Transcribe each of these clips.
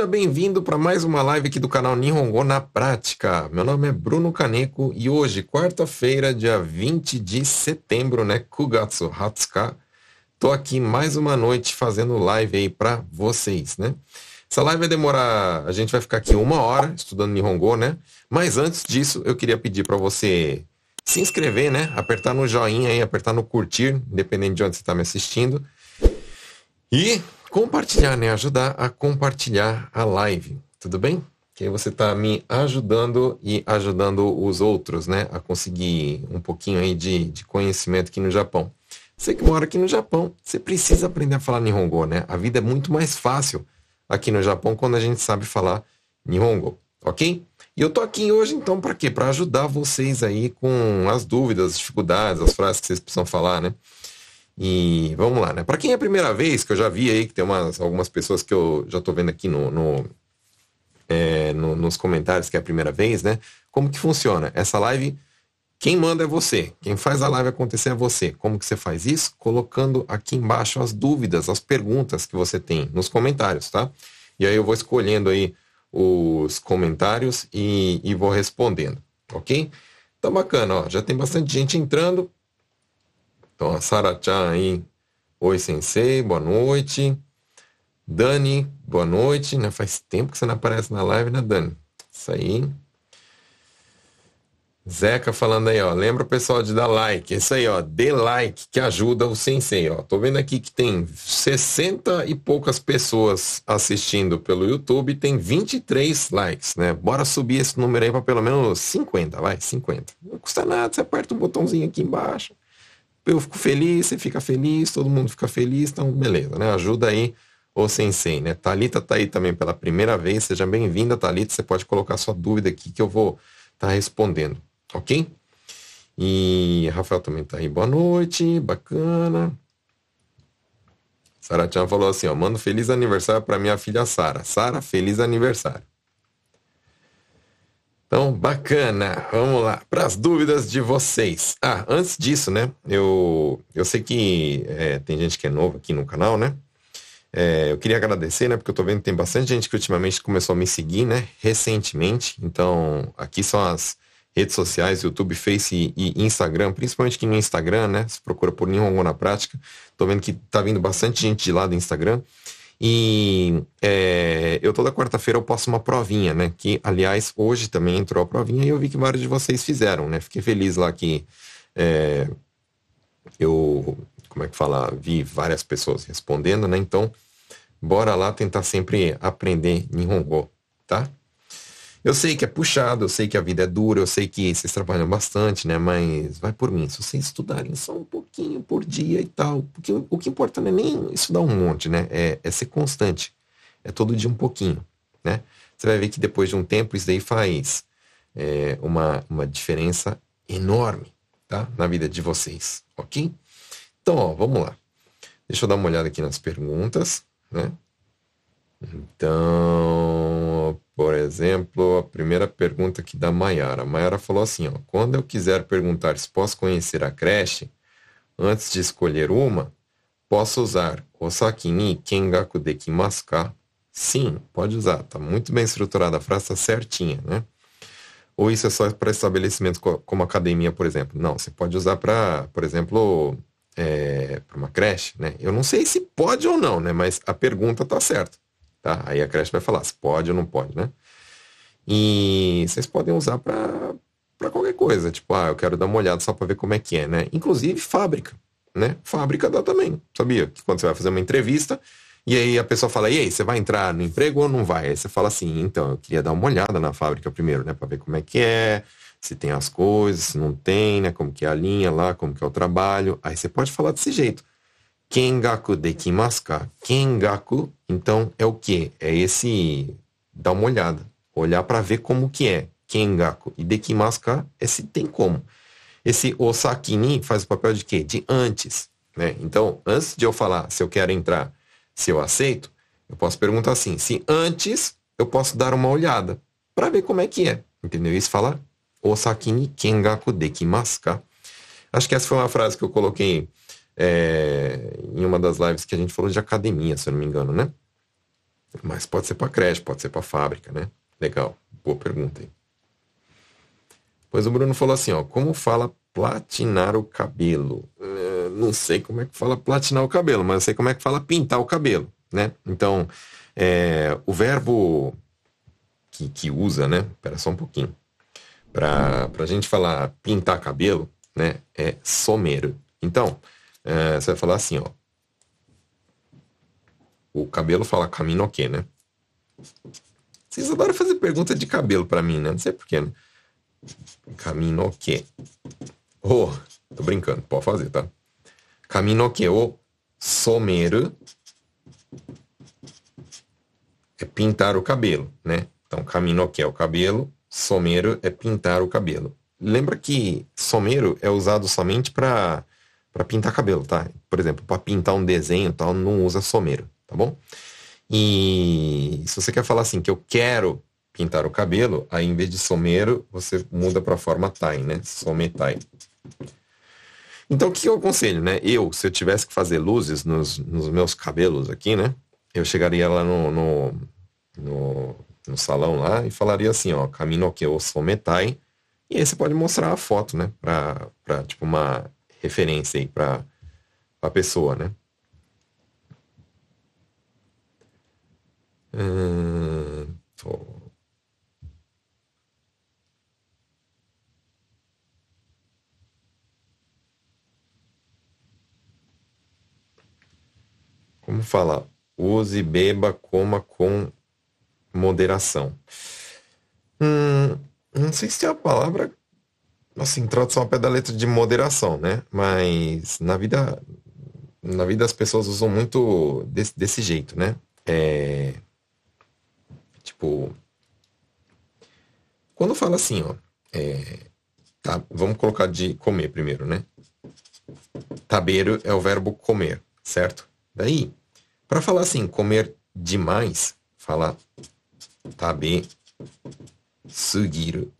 seja bem-vindo para mais uma live aqui do canal Nihongo na Prática. Meu nome é Bruno Kaneko e hoje, quarta-feira, dia 20 de setembro, né, Kugatsu Hatsuka, tô aqui mais uma noite fazendo live aí para vocês, né? Essa live vai demorar, a gente vai ficar aqui uma hora estudando Nihongo, né? Mas antes disso, eu queria pedir para você se inscrever, né? Apertar no joinha aí, apertar no curtir, independente de onde você está me assistindo. E compartilhar, né? Ajudar a compartilhar a live, tudo bem? Que você está me ajudando e ajudando os outros, né? A conseguir um pouquinho aí de, de conhecimento aqui no Japão. Você que mora aqui no Japão, você precisa aprender a falar Nihongo, né? A vida é muito mais fácil aqui no Japão quando a gente sabe falar Nihongo, ok? E eu tô aqui hoje então para quê? Para ajudar vocês aí com as dúvidas, as dificuldades, as frases que vocês precisam falar, né? E vamos lá, né? Para quem é a primeira vez, que eu já vi aí que tem umas, algumas pessoas que eu já tô vendo aqui no, no, é, no, nos comentários que é a primeira vez, né? Como que funciona? Essa live, quem manda é você. Quem faz a live acontecer é você. Como que você faz isso? Colocando aqui embaixo as dúvidas, as perguntas que você tem nos comentários, tá? E aí eu vou escolhendo aí os comentários e, e vou respondendo, ok? Tá bacana, ó. Já tem bastante gente entrando. Então, a Sara-chan aí. Oi, sensei, boa noite. Dani, boa noite. Né? Faz tempo que você não aparece na live, né, Dani? Isso aí. Zeca falando aí, ó. Lembra o pessoal de dar like. Isso aí, ó. Dê like que ajuda o sensei, ó. Tô vendo aqui que tem 60 e poucas pessoas assistindo pelo YouTube, tem 23 likes, né? Bora subir esse número aí para pelo menos 50, vai, 50. Não custa nada, você aperta o botãozinho aqui embaixo. Eu fico feliz, você fica feliz, todo mundo fica feliz, então beleza, né? Ajuda aí o sensei, né? Talita tá aí também pela primeira vez, seja bem-vinda, Talita. Você pode colocar sua dúvida aqui que eu vou estar tá respondendo. Ok? E Rafael também tá aí. Boa noite, bacana. Sara Tchan falou assim, ó, manda feliz aniversário para minha filha Sara. Sara, feliz aniversário. Então, bacana. Vamos lá. Para as dúvidas de vocês. Ah, antes disso, né? Eu, eu sei que é, tem gente que é novo aqui no canal, né? É, eu queria agradecer, né? Porque eu tô vendo que tem bastante gente que ultimamente começou a me seguir, né? Recentemente. Então, aqui são as redes sociais, YouTube, Face e Instagram, principalmente aqui no Instagram, né? Se procura por Nihongo na prática. Tô vendo que tá vindo bastante gente de lá do Instagram. E é, eu toda quarta-feira eu posto uma provinha, né? Que, aliás, hoje também entrou a provinha e eu vi que vários de vocês fizeram, né? Fiquei feliz lá que é, eu, como é que fala, vi várias pessoas respondendo, né? Então, bora lá tentar sempre aprender Nihongo, tá? Eu sei que é puxado, eu sei que a vida é dura, eu sei que vocês trabalham bastante, né? Mas vai por mim. Se vocês estudarem só um pouquinho por dia e tal, porque o, que importa não é nem estudar um monte, né? É, é ser constante. É todo dia um pouquinho, né? Você vai ver que depois de um tempo isso daí faz é, uma, uma diferença enorme, tá? Na vida de vocês, ok? Então, ó, vamos lá. Deixa eu dar uma olhada aqui nas perguntas, né? Então, por exemplo, a primeira pergunta aqui da Mayara. A Mayara falou assim, ó, quando eu quiser perguntar se posso conhecer a creche, antes de escolher uma, posso usar Osaki ni kengaku dekimasu ka? Sim, pode usar. Tá muito bem estruturada a frase, tá certinha, né? Ou isso é só para estabelecimentos como academia, por exemplo? Não, você pode usar para, por exemplo, é, para uma creche, né? Eu não sei se pode ou não, né? Mas a pergunta tá certa. Tá? Aí a creche vai falar se pode ou não pode, né? E vocês podem usar para qualquer coisa. Tipo, ah, eu quero dar uma olhada só para ver como é que é, né? Inclusive fábrica, né? Fábrica dá também, sabia? Que quando você vai fazer uma entrevista, e aí a pessoa fala, e aí, você vai entrar no emprego ou não vai? Aí você fala assim, então, eu queria dar uma olhada na fábrica primeiro, né? Para ver como é que é, se tem as coisas, se não tem, né? Como que é a linha lá, como que é o trabalho. Aí você pode falar desse jeito. Kengaku dekimasu ka? Kengaku, então, é o que? É esse dar uma olhada, olhar para ver como que é. Kengaku e dekimasu ka é se tem como. Esse osaki faz o papel de quê? De antes, né? Então, antes de eu falar se eu quero entrar, se eu aceito, eu posso perguntar assim, se antes eu posso dar uma olhada para ver como é que é. Entendeu? Isso fala osaki kengaku dekimasu ka? Acho que essa foi uma frase que eu coloquei é, em uma das lives que a gente falou de academia, se eu não me engano, né? Mas pode ser para creche, pode ser para fábrica, né? Legal, boa pergunta aí. Pois o Bruno falou assim, ó, como fala platinar o cabelo? É, não sei como é que fala platinar o cabelo, mas eu sei como é que fala pintar o cabelo, né? Então, é, o verbo que, que usa, né? Espera só um pouquinho. Para a gente falar pintar cabelo, né? É someiro. Então, é, você vai falar assim, ó. O cabelo fala caminho o quê, né? Vocês adoram fazer pergunta de cabelo para mim, né? Não sei porquê, né? Caminho o quê? Oh, tô brincando, pode fazer, tá? Caminho o quê? O someiro é pintar o cabelo, né? Então, caminho o quê? É o cabelo, someiro é pintar o cabelo. Lembra que someiro é usado somente para para pintar cabelo, tá? Por exemplo, para pintar um desenho, tal, não usa someiro, tá bom? E se você quer falar assim que eu quero pintar o cabelo, aí em vez de someiro, você muda para a forma tai, né? Sometai. Então, o que eu aconselho, né? Eu, se eu tivesse que fazer luzes nos, nos meus cabelos aqui, né? Eu chegaria lá no, no, no, no salão lá e falaria assim, ó, caminho que eu sometai. E aí você pode mostrar a foto, né? Pra, pra tipo, uma referência aí para a pessoa, né? Hum, Como falar? Use, beba, coma com moderação. Hum, não sei se é a palavra assim, tradução ao pé da letra de moderação, né? Mas na vida, na vida as pessoas usam muito desse, desse jeito, né? É, tipo, quando fala assim, ó, é, tá, vamos colocar de comer primeiro, né? Tabeiro é o verbo comer, certo? Daí, para falar assim, comer demais, fala tabe sugiru.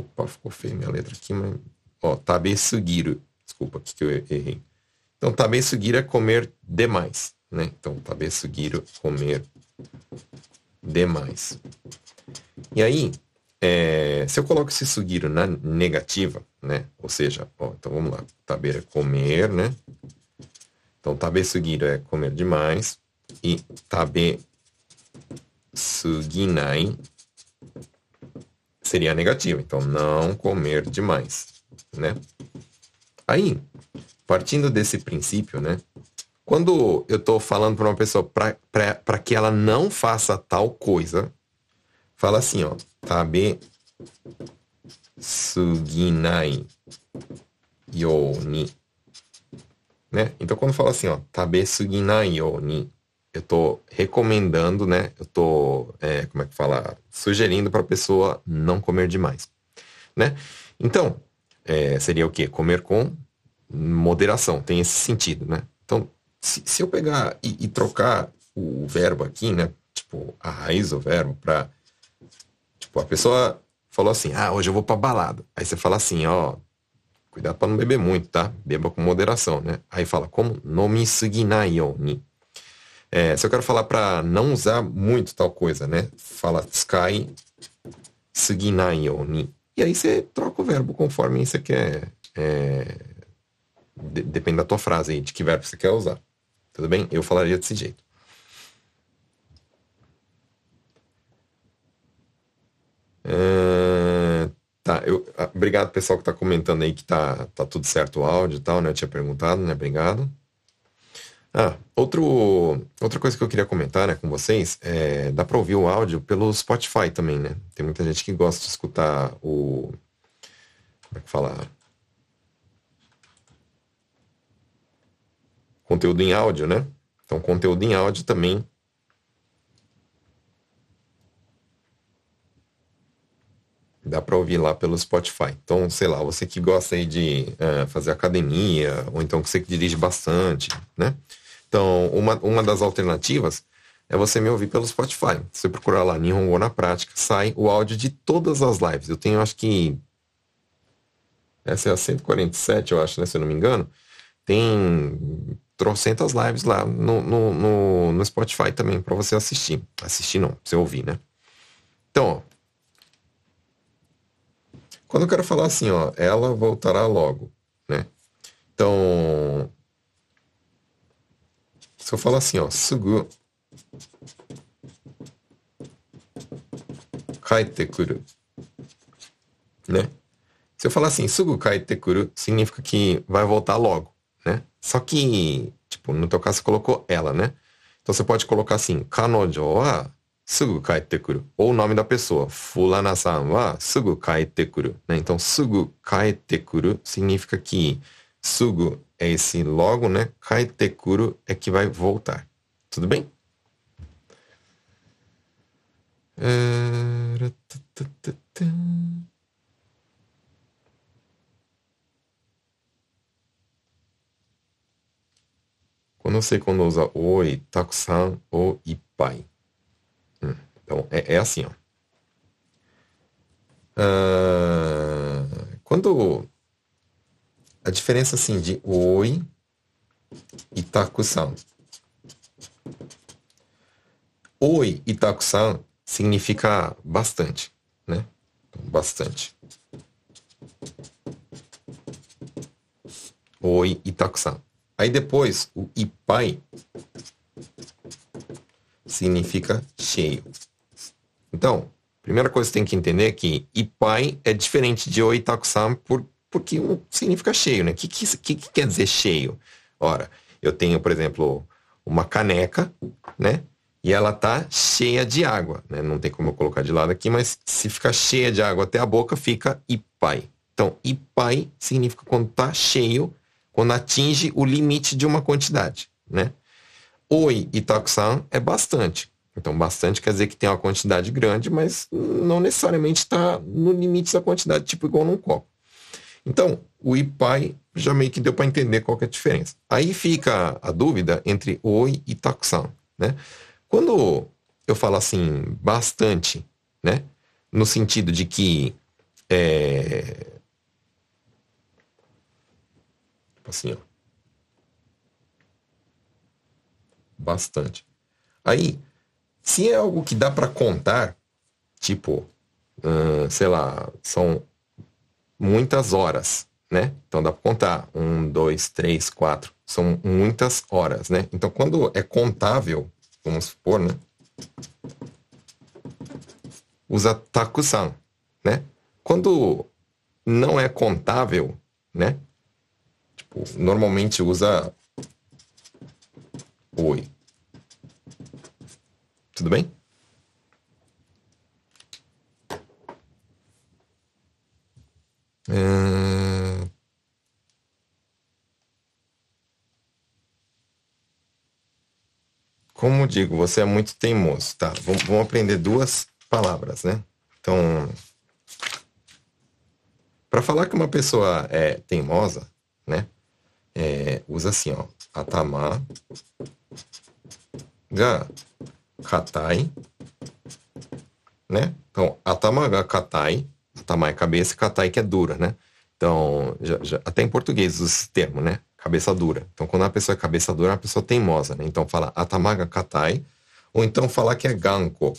Opa, ficou feio minha letra aqui, mas. Ó, tabe. Desculpa que eu errei. Então, tabe sugiro é comer demais, né? Então, tabe sugiro, comer demais. E aí, é, se eu coloco esse sugiro na negativa, né? Ou seja, ó, então vamos lá. Tabe é comer, né? Então, tabe sugiro é comer demais. E tabe suginai seria negativo. Então, não comer demais, né? Aí, partindo desse princípio, né? Quando eu estou falando para uma pessoa para que ela não faça tal coisa, fala assim, ó, tabe suginai yoni. Né? Então, quando fala assim, ó, tabe suginai yoni, eu estou recomendando, né? Eu estou, é, como é que fala? Sugerindo para a pessoa não comer demais, né? Então, é, seria o quê? Comer com moderação, tem esse sentido, né? Então, se, se eu pegar e, e, trocar o verbo aqui, né? Tipo, a raiz do verbo para Tipo, a pessoa falou assim, ah, hoje eu vou pra balada. Aí você fala assim, ó, cuidado para não beber muito, tá? Beba com moderação, né? Aí fala, como? Nomi suginai yoni. É, se eu quero falar para não usar muito tal coisa, né? Fala sky suginai yoni. E aí você troca o verbo conforme você quer. É, de, depende da tua frase aí, de que verbo você quer usar. Tudo bem? Eu falaria desse jeito. É, tá, eu, ah, obrigado pessoal que está comentando aí que tá, tá tudo certo o áudio e tal, né? Eu tinha perguntado, né? Obrigado. Ah, outro, outra coisa que eu queria comentar né, com vocês é dá para ouvir o áudio pelo Spotify também, né? Tem muita gente que gosta de escutar o. Como é que fala? Conteúdo em áudio, né? Então, conteúdo em áudio também dá para ouvir lá pelo Spotify. Então, sei lá, você que gosta aí de uh, fazer academia, ou então você que dirige bastante, né? Então, uma, uma das alternativas é você me ouvir pelo Spotify. Você procurar lá Nihongo na prática, sai o áudio de todas as lives. Eu tenho, acho que. Essa é a 147, eu acho, né? Se eu não me engano. Tem trocentas lives lá no, no, no, no Spotify também para você assistir. Assistir não, você ouvir, né? Então, ó, quando eu quero falar assim, ó, ela voltará logo, né? Então, se eu falar assim, ó, sugu kaite kuru, né? Se eu falar assim, sugu kuru, significa que vai voltar logo, né? Só que, tipo, no teu caso você colocou ela, né? Então você pode colocar assim, kanojo wa sugu kaite kuru. Ou o nome da pessoa, fulana-san wa sugu kaite kuru. Né? Então, sugu kaite kuru significa que sugu é esse logo, né? Kaite kuru é que vai voltar. Tudo bem? Não sei quando usa oi, takusan ou ipai. Hum, então, é, é, assim, ó. Uh, quando a diferença assim de oi e takusan. Oi e takusan significa bastante, né? Então, bastante. Oi e takusan. Aí depois, o ipai significa cheio. Então, primeira coisa que tem que entender é que ipai é diferente de oitaku-san por, porque um significa cheio, né? O que, que, que, que quer dizer cheio? Ora, eu tenho, por exemplo, uma caneca, né? E ela tá cheia de água, né? Não tem como eu colocar de lado aqui, mas se ficar cheia de água até a boca, fica ipai. Então, ipai significa quando tá cheio quando atinge o limite de uma quantidade, né? Oi e takusan é bastante. Então, bastante quer dizer que tem uma quantidade grande, mas não necessariamente está no limite da quantidade, tipo igual num copo. Então, o ipai já meio que deu para entender qual é a diferença. Aí fica a dúvida entre oi e takusan, né? Quando eu falo assim, bastante, né? No sentido de que é, Assim, ó. Bastante. Aí, se é algo que dá para contar, tipo, hum, sei lá, são muitas horas, né? Então dá para contar. Um, dois, três, quatro. São muitas horas, né? Então quando é contável, vamos supor, né? Usa takusan, né? Quando não é contável, né? Tipo, normalmente usa oi. Tudo bem? É... Como digo, você é muito teimoso. Tá, vamos, vamos aprender duas palavras, né? Então, para falar que uma pessoa é teimosa, né? é, usa assim, ó. Atama ga katai, né? Então, atama ga katai, é cabeça, katai que é dura, né? Então, já, já, até em português usa esse termo, né? Cabeça dura. Então, quando a pessoa é cabeça dura, é uma pessoa teimosa, né? Então, fala atamaga katai, ou então falar que é ganko.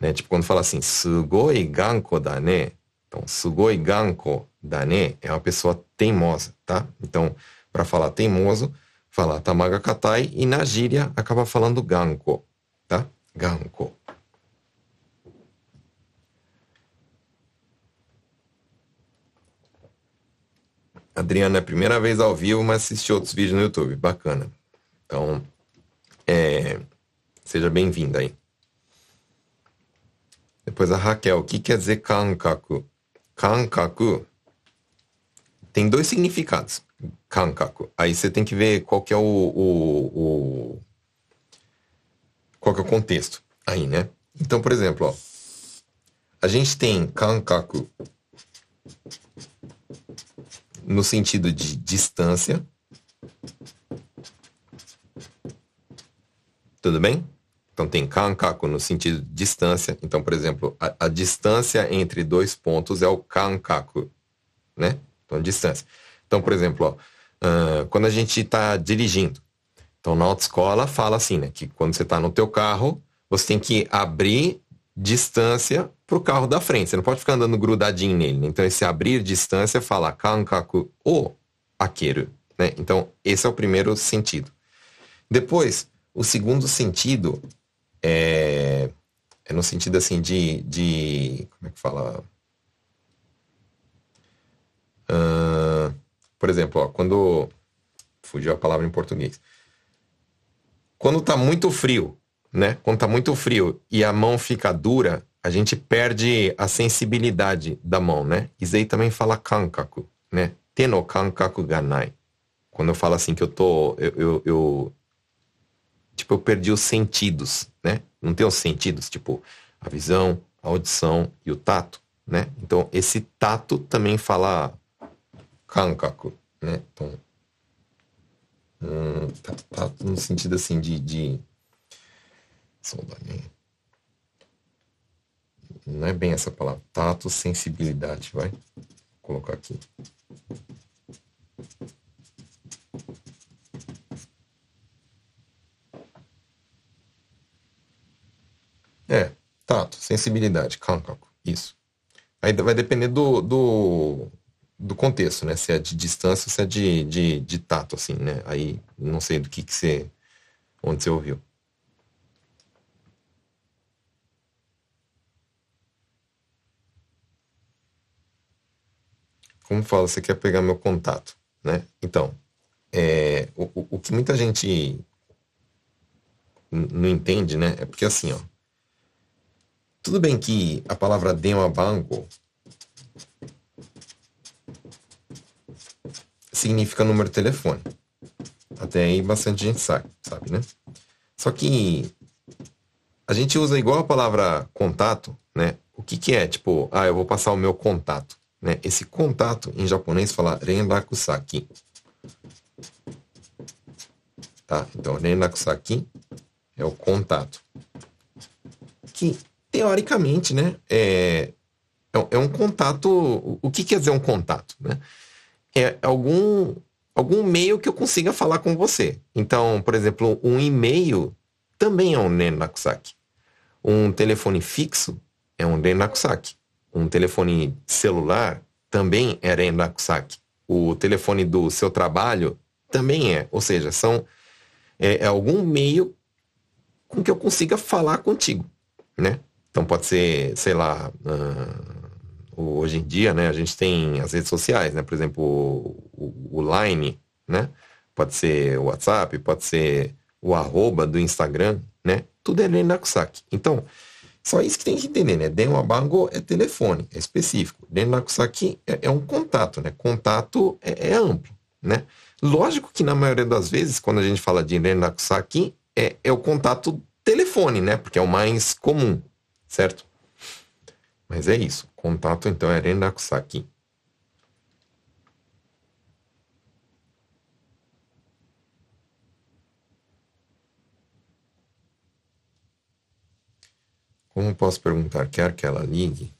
Né? Tipo, quando fala assim, sugoi ganko da ne. Então, sugoi ganko Dane é uma pessoa teimosa, tá? Então, para falar teimoso, fala tamaga katai e na gíria acaba falando ganko, tá? Ganko. Adriana, é a primeira vez ao vivo, mas assisti outros vídeos no YouTube. Bacana. Então, é, seja bem-vinda aí. Depois a Raquel, o que quer dizer kankaku? Kankaku tem dois significados, kankaku. Aí você tem que ver qual que é o, o, o, qual que é o contexto aí, né? Então, por exemplo, ó, a gente tem kankaku no sentido de distância. Tudo bem? Então tem kankaku no sentido de distância. Então, por exemplo, a, a distância entre dois pontos é o kankaku, né? Então, distância. Então, por exemplo, ó, uh, quando a gente está dirigindo. Então, na autoescola fala assim, né? Que quando você está no teu carro, você tem que abrir distância para o carro da frente. Você não pode ficar andando grudadinho nele. Né? Então, esse abrir distância fala kankaku o akeru. Né? Então, esse é o primeiro sentido. Depois, o segundo sentido é, é no sentido assim de, de. Como é que fala? Uh, por exemplo, ó, quando. Fugiu a palavra em português. Quando tá muito frio, né? Quando tá muito frio e a mão fica dura, a gente perde a sensibilidade da mão, né? Aí também fala kankaku, né? Teno kankaku ganai. Quando eu falo assim que eu tô. Eu, eu, eu, tipo, eu perdi os sentidos, né? Não tem os sentidos, tipo, a visão, a audição e o tato, né? Então, esse tato também fala kankaku, né? Então, hum, tato, tato no sentido assim de... de... Não é bem essa palavra. Tato, sensibilidade, vai. Vou colocar aqui. É, tato, sensibilidade, kankaku, isso. Aí vai depender do, do, do, contexto, né? Se é de distância se é de, de, de tato, assim, né? Aí não sei do que, que você. onde você ouviu. Como fala, você quer pegar meu contato, né? Então, é, o, o que muita gente não entende, né? É porque assim, ó. Tudo bem que a palavra Dema Banco significa número de telefone. Até aí bastante gente sabe, sabe, né? Só que a gente usa igual a palavra contato, né? O que que é? Tipo, ah, eu vou passar o meu contato, né? Esse contato em japonês fala renrakusaki. Tá? Então, renrakusaki é o contato. Que teoricamente, né, é, é, é um contato. O que quer dizer um contato? Né? É algum, algum meio que eu consiga falar com você. Então, por exemplo, um e-mail também é um Nenakusaki. Um telefone fixo é um Nenakusaki. Um telefone celular também é Nenakusaki. O telefone do seu trabalho também é. Ou seja, são é, é algum meio com que eu consiga falar contigo, né? Então pode ser, sei lá, uh, hoje em dia, né, a gente tem as redes sociais, né? Por exemplo, o, o Line, né? Pode ser o WhatsApp, pode ser o arroba do Instagram, né? Tudo é Nenakusaki. Então, só isso que tem que entender, né? Denwabango é telefone, é específico. Nenakusaki é, é um contato, né? Contato é, é, amplo, né? Lógico que na maioria das vezes, quando a gente fala de Nenakusaki, é, é o contato telefone, né? Porque é o mais comum, certo? Mas é isso. Contato então é rendakusaki. Como posso perguntar? Quer que ela ligue?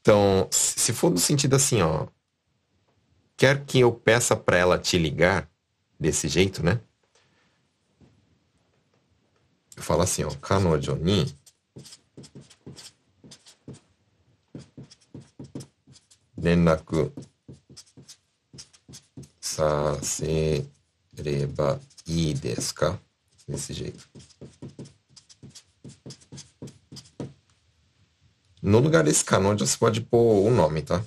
Então, se for no sentido assim, ó, quer que eu peça para ela te ligar desse jeito, né? fala assim, ó, kanojo ni renraku sasereba ii desu ka? Desse jeito. No lugar desse kanojo, você pode pôr o nome, tá?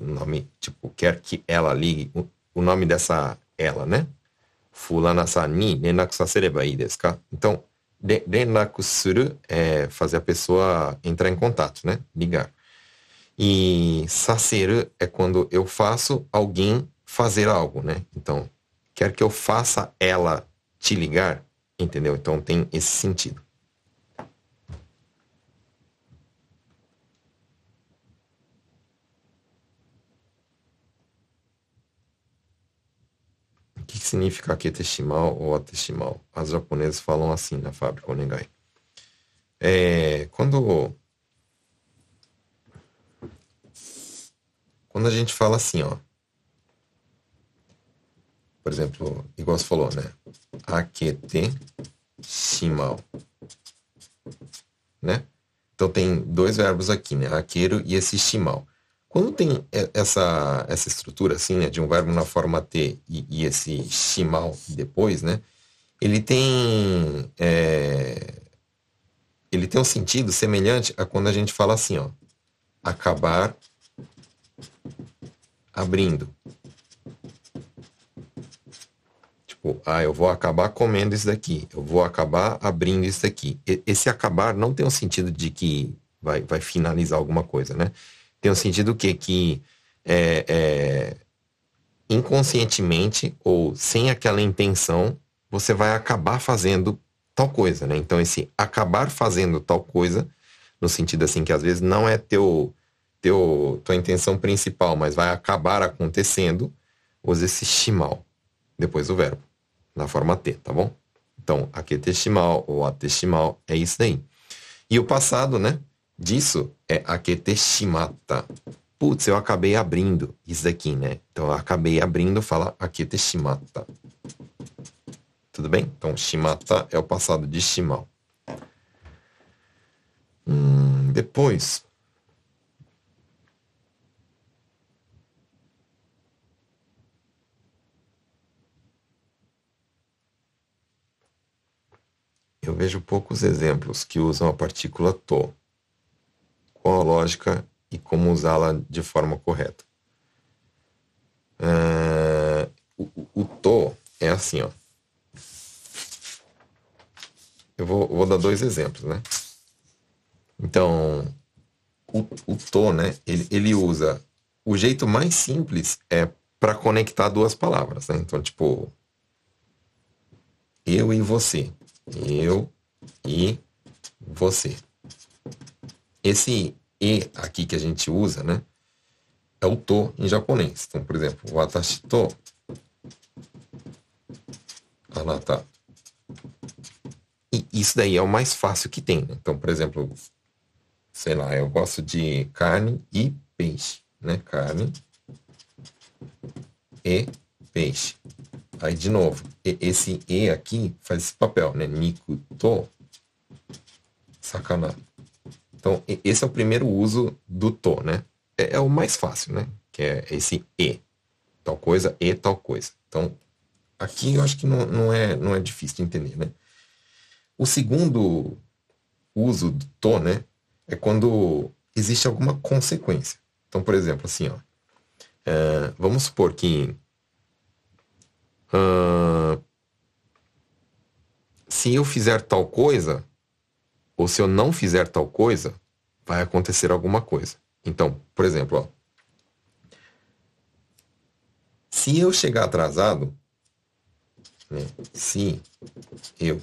Nome, tipo, quer que ela ligue. O nome dessa ela, né? fulana san ni sasereba ii desu? Então, de, renraku suru é fazer a pessoa entrar em contato, né? Ligar. E saseru é quando eu faço alguém fazer algo, né? Então, quer que eu faça ela te ligar, entendeu? Então tem esse sentido. que significa Aketeshimal ou Ateshimal? As japonesas falam assim na fábrica Onegai. É, quando quando a gente fala assim, ó. Por exemplo, igual você falou, né? Akete shimau. Né? Então tem dois verbos aqui, né? Akeru e esse shimau. Quando tem essa, essa estrutura assim, né? De um verbo na forma T e, e esse shimau depois, né? Ele tem... É, ele tem um sentido semelhante a quando a gente fala assim, ó. Acabar abrindo. Tipo, ah, eu vou acabar comendo isso daqui, eu vou acabar abrindo isso daqui. Esse acabar não tem um sentido de que vai, vai finalizar alguma coisa, né? Tem um sentido que que é, é, inconscientemente ou sem aquela intenção você vai acabar fazendo tal coisa, né? Então esse acabar fazendo tal coisa no sentido assim que às vezes não é teu teu, tua intenção principal, mas vai acabar acontecendo, use esse shimal depois do verbo, na forma T, tá bom? Então, aketeshimal ou ateshimal é isso daí. E o passado, né, disso é aketeshimata. Putz, eu acabei abrindo isso daqui, né? Então, eu acabei abrindo, fala aketeshimata. Tudo bem? Então, shimata é o passado de shimal. Hum, depois, eu vejo poucos exemplos que usam a partícula to. Qual a lógica e como usá-la de forma correta? Uh, o, o, to é assim, ó. Eu vou, vou dar dois exemplos, né? Então, o, o to, né? Ele, ele usa o jeito mais simples é para conectar duas palavras, né? Então, tipo, eu e você eu e você. Esse e aqui que a gente usa, né? É o to em japonês. Então, por exemplo, watashi to anata. E isso daí é o mais fácil que tem. Né? Então, por exemplo, sei lá, eu gosto de carne e peixe, né? Carne e peixe. Aí, de novo, esse E aqui faz esse papel, né? Niku to sakana. Então, esse é o primeiro uso do to, né? É, é, o mais fácil, né? Que é esse E. Tal coisa, E tal coisa. Então, aqui eu acho que não, não, é, não é difícil de entender, né? O segundo uso do to, né? É quando existe alguma consequência. Então, por exemplo, assim, ó. É, vamos supor que Uh, se eu fizer tal coisa, ou se eu não fizer tal coisa, vai acontecer alguma coisa. Então, por exemplo, ó, se eu chegar atrasado, né, se eu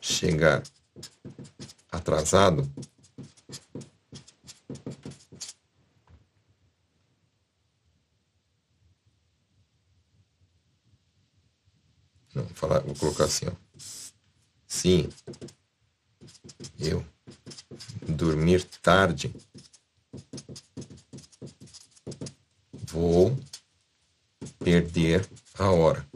chegar atrasado, Não, vou, falar, vou colocar assim, ó. Se eu dormir tarde, vou perder a hora.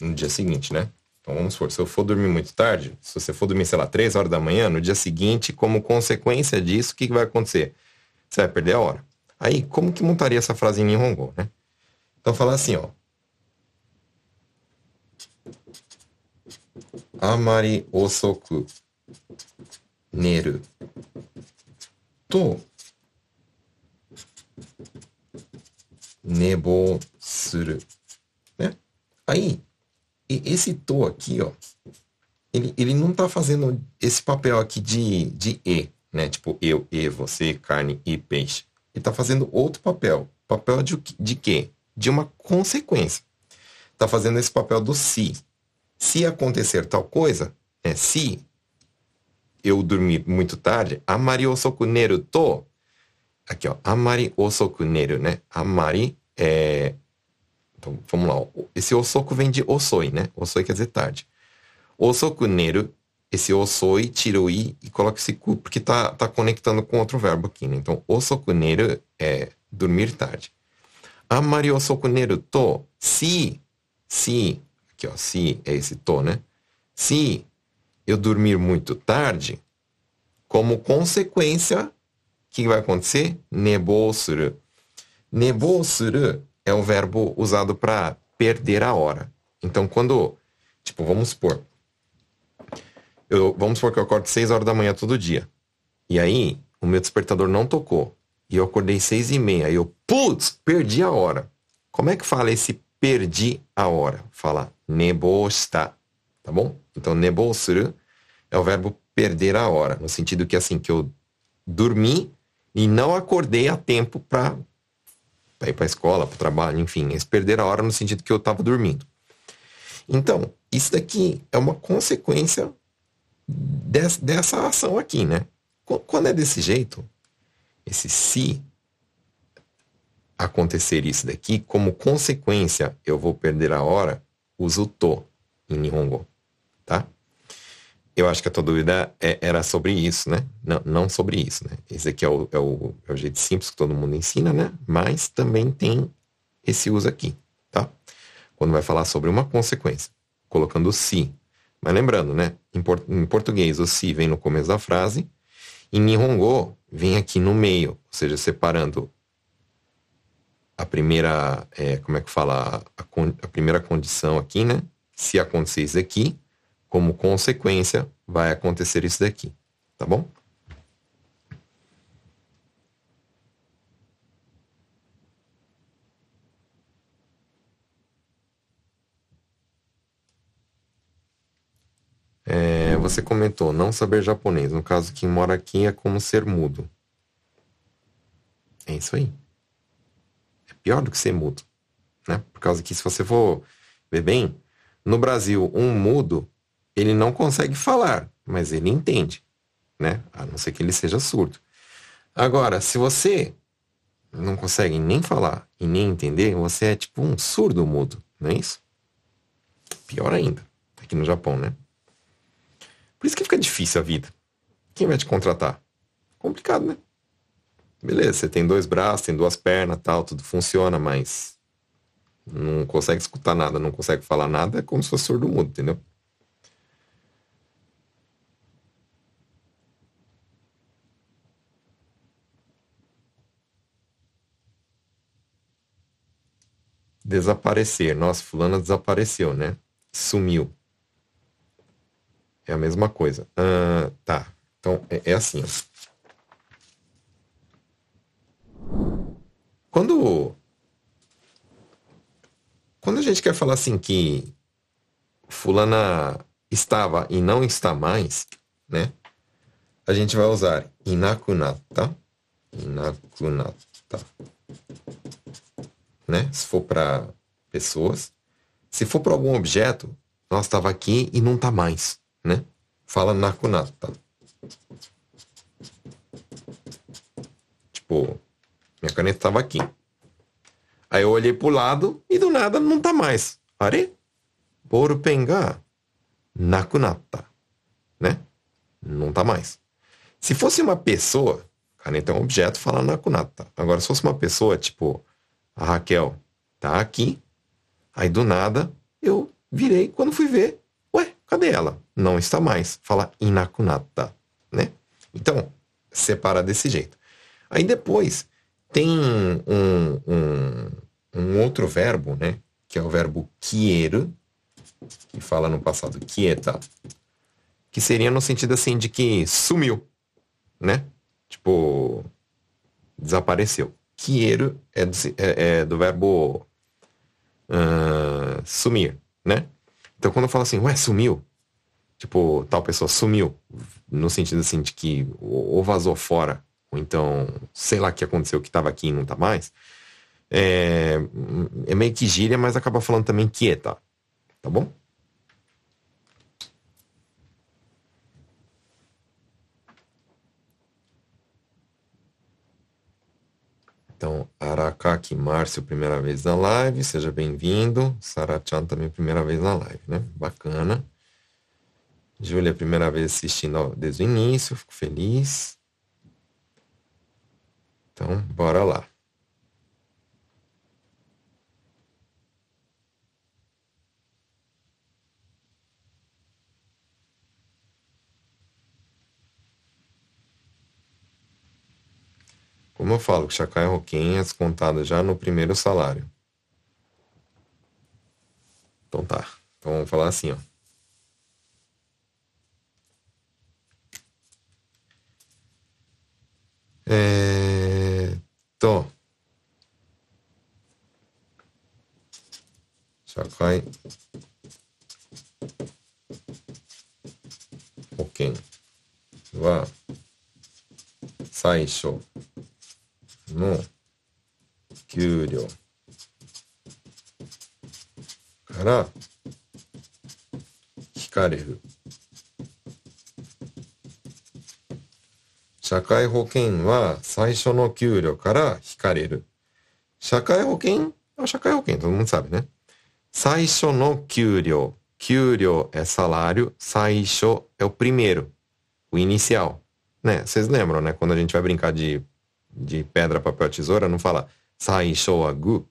No dia seguinte, né? Então vamos supor, se eu for dormir muito tarde, se você for dormir, sei lá, 3 horas da manhã, no dia seguinte, como consequência disso, o que, vai acontecer? Você vai perder a hora. Aí, como que montaria essa frase em Nihongo, né? Então falar assim, ó. Amari osoku neru to nebo suru. Né? Aí, esse to aqui, ó, ele, ele não tá fazendo esse papel aqui de, de e, né? Tipo, eu, e, você, carne e peixe. Ele tá fazendo outro papel. Papel de, de quê? De uma consequência. Está fazendo esse papel do se. Se acontecer tal coisa, é se eu dormir muito tarde, amari osoku neru to. Aqui, ó. Amari osoku neru, né? Amari é. Então, vamos lá. Esse osoku vem de osoi, né? Osoi quer dizer tarde. Osoku neru, esse osoi, tira o i e coloca esse ku, porque tá, tá conectando com outro verbo aqui, né? Então, osokuneru é dormir tarde. Amari osokuneru to, se, se, aqui ó, se é esse to, né? Se eu dormir muito tarde, como consequência, o que vai acontecer? Nebou suru. Nebou suru é o verbo usado para perder a hora. Então, quando, tipo, vamos supor, eu, vamos supor que eu acordo 6 horas da manhã todo dia. E aí, o meu despertador não tocou. E eu acordei 6 e meia. E eu, putz, perdi a hora. Como é que fala esse perdi a hora? Fala nebosta, tá bom? Então, nebosuru é o verbo perder a hora, no sentido que assim, que eu dormi e não acordei a tempo para ir para escola, para trabalho, enfim, esse perder a hora no sentido que eu estava dormindo. Então, isso daqui é uma consequência des, dessa ação aqui, né? Quando é desse jeito, esse se acontecer isso daqui, como consequência eu vou perder a hora, uso to em Nihongo, tá? Eu acho que a tua dúvida é, era sobre isso, né? Não, não sobre isso, né? Esse aqui é o, é, o, é o jeito simples que todo mundo ensina, né? Mas também tem esse uso aqui, tá? Quando vai falar sobre uma consequência, colocando si. Mas lembrando, né? Em, por, em português, o si vem no começo da frase. Em Nihongo, vem aqui no meio, ou seja, separando a primeira, é, como é que fala, a, a primeira condição aqui, né? Se acontecer isso aqui, como consequência, vai acontecer isso daqui. Tá bom? É, você comentou não saber japonês. No caso, quem mora aqui é como ser mudo. É isso aí. É pior do que ser mudo. Né? Por causa que se você for ver bem, no Brasil, um mudo ele não consegue falar, mas ele entende, né? A não ser que ele seja surdo. Agora, se você não consegue nem falar e nem entender, você é tipo um surdo mudo, não é isso? Pior ainda, aqui no Japão, né? Por isso que fica difícil a vida. Quem vai te contratar? Complicado, né? Beleza, você tem dois braços, tem duas pernas, tal, tudo funciona, mas não consegue escutar nada, não consegue falar nada, é como se fosse surdo mudo, entendeu? Desaparecer. Nossa, fulana desapareceu, né? Sumiu. É a mesma coisa. Ah, tá. Então, é, é assim. Ó. Quando... Quando a gente quer falar assim que fulana estava e não está mais, né? A gente vai usar inakunata. Inakunata né? Se for para pessoas. Se for para algum objeto, nós estava aqui e não tá mais, né? Fala nakunata. Tá? Tipo, minha caneta estava aqui. Aí eu olhei pro lado e do nada não tá mais. Are? Borupenga nakunata. Né? Não tá mais. Se fosse uma pessoa, caneta é um objeto, fala nakunata. Agora, se fosse uma pessoa, tipo, a Raquel tá aqui. Aí do nada eu virei quando fui ver, cadê ela? Não está mais. Fala inakunata, né? Então, separa desse jeito. Aí depois tem um, um, um outro verbo, né? Que é o verbo quieru, que fala no passado quieta, que seria no sentido assim de que sumiu, né? Tipo, desapareceu. Quieru é do, é, é do verbo uh, sumir, né? Então quando eu falo assim, ué, sumiu, tipo, tal pessoa sumiu, no sentido assim de que ou vazou fora, ou então, sei lá o que aconteceu, que estava aqui e não está mais, é, é meio que gíria, mas acaba falando também quieta, tá bom? Então, Arakaki Márcio, primeira vez na live, seja bem-vindo. Sarachan também, primeira vez na live, né? Bacana. Júlia, primeira vez assistindo desde o início, fico feliz. Então, bora lá. Como eu falo que Chacai Roquem é descontado já no primeiro salário. Então tá. Então vamos falar assim, ó. É... Tô. Chacai Roquem. Wa. Saisho. の給料から引かれる社会保険は最初の給料から引かれる。社会保険社会保険 todo mundo sabe, né? 最初の給料。給料 é salário, 最初 é o primeiro, o inicial. Né? Vocês lembram, né? Quando a gente vai brincar de de pedra, papel, tesoura, não fala saisho agu,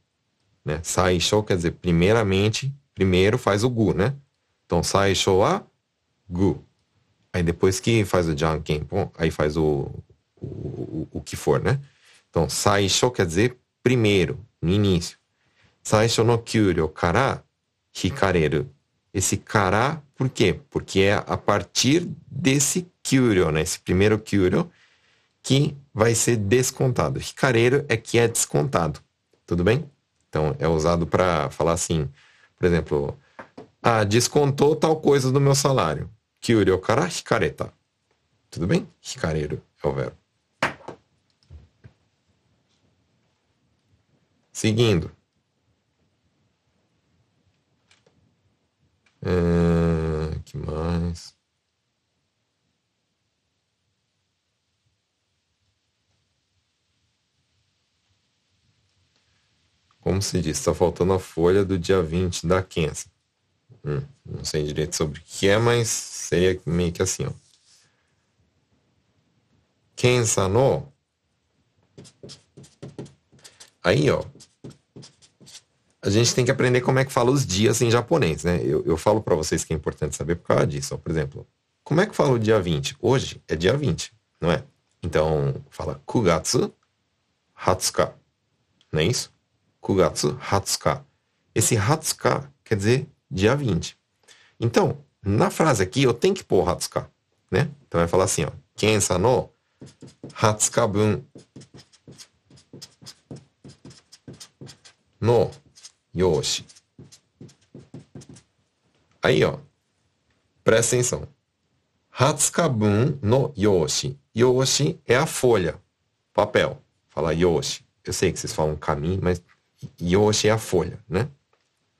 né? Saisho quer dizer primeiramente, primeiro faz o gu, né? Então saisho a gu. Aí depois que faz o janken, aí faz o, o, o, o que for, né? Então saisho quer dizer primeiro, no início. Saisho no kyuryo kara hikareru. Esse kara, por quê? Porque é a partir desse kyuryo, né? Esse primeiro kyuryo que vai ser descontado. Ricareiro é que é descontado. Tudo bem? Então é usado para falar assim, por exemplo, ah, descontou tal coisa do meu salário. Kyuryo kara hikareta. Tudo bem? Ricareiro é o verbo. Seguindo. É, que mais? Como se diz, está faltando a folha do dia 20 da Kensa. Hum, não sei direito sobre o que é, mas seria meio que assim, ó. Kensa no. Aí, ó. A gente tem que aprender como é que fala os dias em japonês, né? Eu, eu falo para vocês que é importante saber por causa disso. Ó. Por exemplo, como é que fala o dia 20? Hoje é dia 20, não é? Então, fala Kugatsu Hatsuka. Não é isso? Kugatsu hatsuka. Esse 20 quer dizer dia 20. Então, na frase aqui, eu tenho que pôr 20, né? Então, vai falar assim, ó. Kensa no 20 bun no yoshi. Aí, ó. Presta atenção. 20 bun no yoshi. Yoshi é a folha, papel. Fala yoshi. Eu sei que vocês falam caminho, mas Yoshi é a folha, né?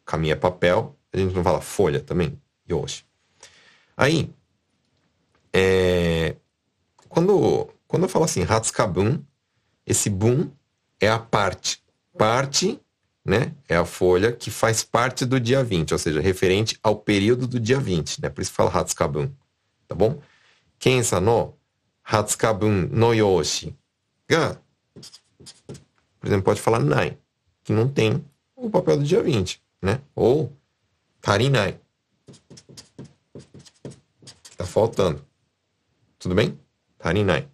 Kami é papel, a gente não fala folha também? Yoshi. Aí, é, quando, quando eu falo assim, Hatsukabun, esse bun é a parte. Parte, né, é a folha que faz parte do dia 20, ou seja, referente ao período do dia 20, né? Por isso fala Hatsukabun, tá bom? Kensa no Hatsukabun no Yoshi ga, por exemplo, pode falar nai que não tem o papel do dia 20, né? Ou tarinai. Tá faltando. Tudo bem? Tarinai.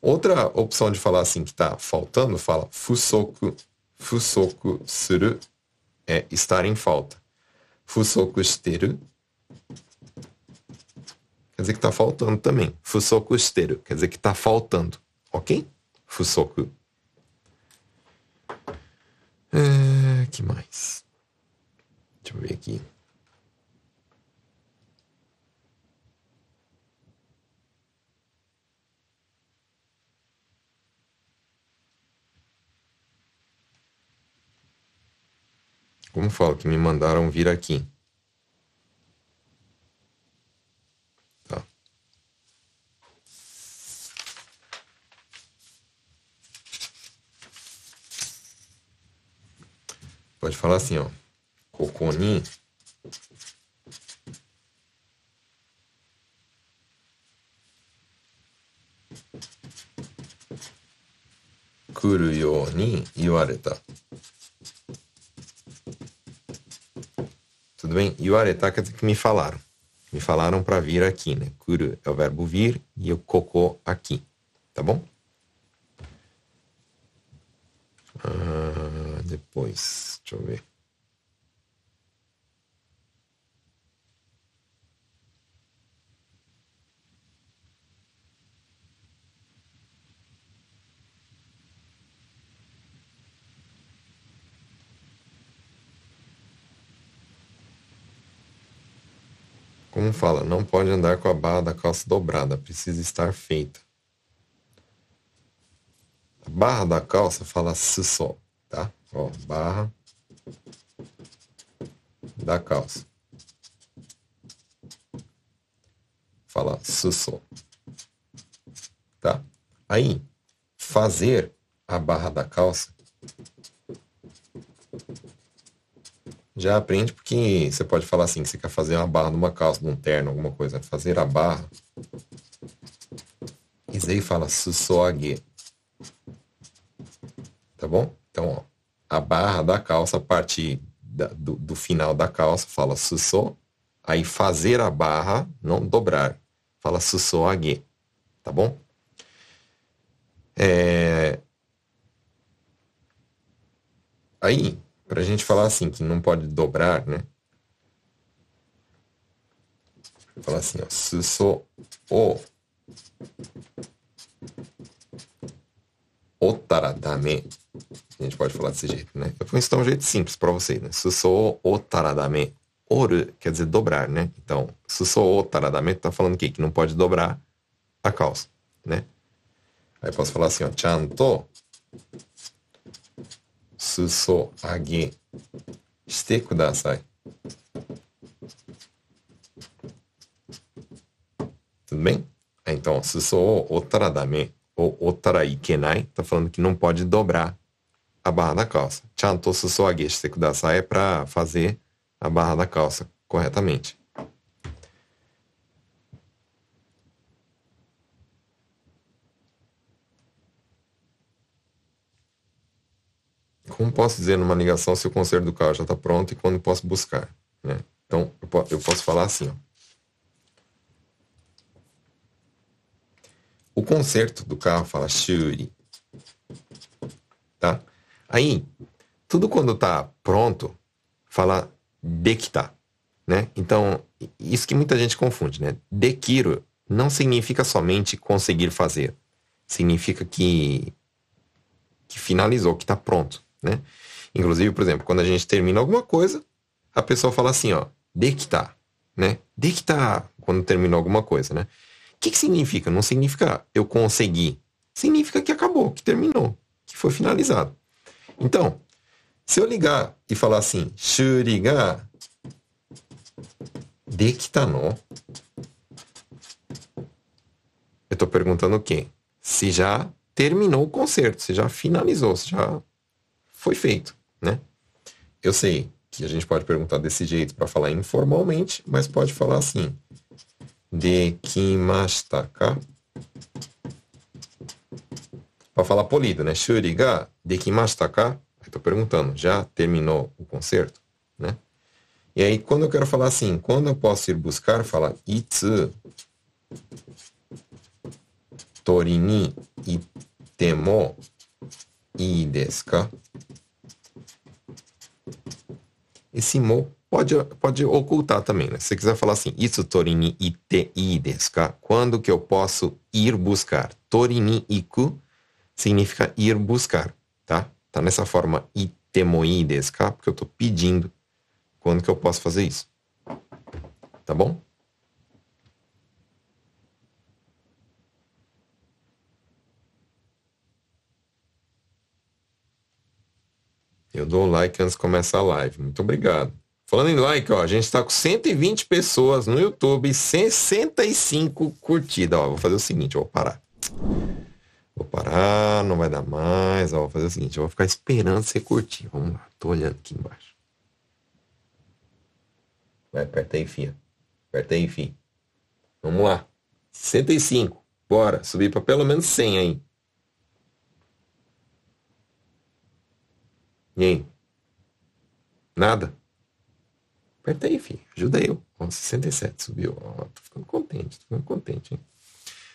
Outra opção de falar assim que tá faltando, fala fusoku. Fusoku suru é estar em falta. Fusoku shiteru quer dizer que tá faltando também. Fusoku shiteru quer dizer que tá faltando. Ok? Fusoku é, que mais? Deixa eu ver aqui. Como falo que me mandaram vir aqui? Pode falar assim, ó. Coconin. Kuru yo iwareta. Tudo bem? Iwareta quer dizer que me falaram. Me falaram para vir aqui, né? Kuru é o verbo vir e o koko aqui. Tá bom? Depois, deixa eu ver. Como fala, não pode andar com a barra da calça dobrada, precisa estar feita. A barra da calça fala sussó, tá? Ó, barra da calça. Fala sussó. Tá? Aí, fazer a barra da calça já aprende porque você pode falar assim, que você quer fazer uma barra numa calça, num terno, alguma coisa. Fazer a barra. Isso aí fala sussoague. Tá bom? Então, ó, a barra da calça, a parte da, do, do, final da calça, fala sussô. Aí fazer a barra, não dobrar, fala sussoague. Tá bom? É... Aí, para a gente falar assim, que não pode dobrar, né? Falar assim, ó, suso o otaradame a gente pode falar desse jeito, né? Eu fiz então um jeito simples para você, né? Susou o taradame. Oru quer dizer dobrar, né? Então, susou o taradame tá falando o quê? Que não pode dobrar a calça, né? Aí posso falar assim, ó, chanto suso age shite kudasai. Tudo bem? Então, suso o taradame ou o taraikenai, tá falando que não pode dobrar a barra da calça. Chanto susoage shite kudasai é para fazer a barra da calça corretamente. como posso dizer numa ligação se o conserto do carro já está pronto e quando posso buscar? Né? Então, eu posso falar assim. Ó. O conserto do carro fala shuri. Tá? Aí, tudo quando está pronto, fala dekita. Né? Então, isso que muita gente confunde. Né? Dekiru não significa somente conseguir fazer. Significa que, que finalizou, que está pronto né? Inclusive, por exemplo, quando a gente termina alguma coisa, a pessoa fala assim, ó, de que tá, né? De que tá quando terminou alguma coisa, né? O que, que significa? Não significa eu consegui. Significa que acabou, que terminou, que foi finalizado. Então, se eu ligar e falar assim, shuriga dekita no, eu estou perguntando quê? Se já terminou o concerto, se já finalizou, se já foi feito, né? Eu sei que a gente pode perguntar desse jeito para falar informalmente, mas pode falar assim: Dekimashita ka? Para falar polido, né? Shuri ga dekimashita ka? Estou perguntando, já terminou o concerto, né? E aí, quando eu quero falar assim, quando eu posso ir buscar, fala itsu torini itemo ii desu ka? esse mo pode, pode ocultar também, né? Se você quiser falar assim, isso torini ite i desu ka? Quando que eu posso ir buscar? Torini iku significa ir buscar, tá? Tá nessa forma itemoi desu ka? Porque eu tô pedindo quando que eu posso fazer isso. Tá bom? Eu dou like antes de começar a live. Muito obrigado. Falando em like, ó, a gente está com 120 pessoas no YouTube e 65 curtidas. Ó, vou fazer o seguinte, vou parar. Vou parar, não vai dar mais. Ó, vou fazer o seguinte, eu vou ficar esperando você curtir. Vamos lá, tô olhando aqui embaixo. Vai, aperta aí, filha. Aperta aí, filho. Vamos lá. 65. Bora, subir para pelo menos 100 aí. E aí? Nada? Aperta aí, filho. Ajuda eu. Ó, 67 subiu. Ó, tô ficando contente, tô ficando contente, hein?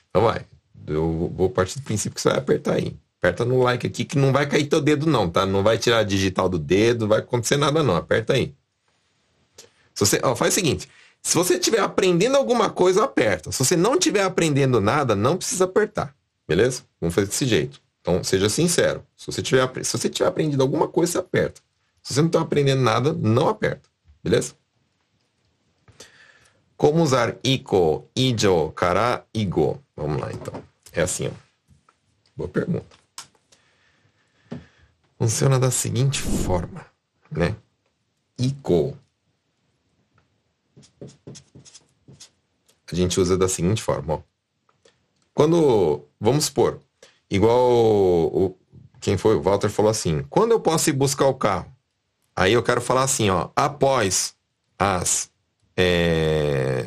Então vai. Eu vou partir do princípio que você vai apertar aí. Aperta no like aqui que não vai cair teu dedo não, tá? Não vai tirar a digital do dedo, não vai acontecer nada não. Aperta aí. Se você, ó, faz o seguinte. Se você estiver aprendendo alguma coisa, aperta. Se você não estiver aprendendo nada, não precisa apertar. Beleza? Vamos fazer desse jeito. Então, seja sincero. Se você tiver, se você tiver aprendido alguma coisa, você aperta. Se você não está aprendendo nada, não aperta. Beleza? Como usar iko, ijo, kara, igo? Vamos lá, então. É assim, ó. Boa pergunta. Funciona da seguinte forma, né? Iko. A gente usa da seguinte forma, ó. Quando, vamos supor, igual o, quem foi, o Walter falou assim, quando eu posso ir buscar o carro? Aí eu quero falar assim, ó, após as, é,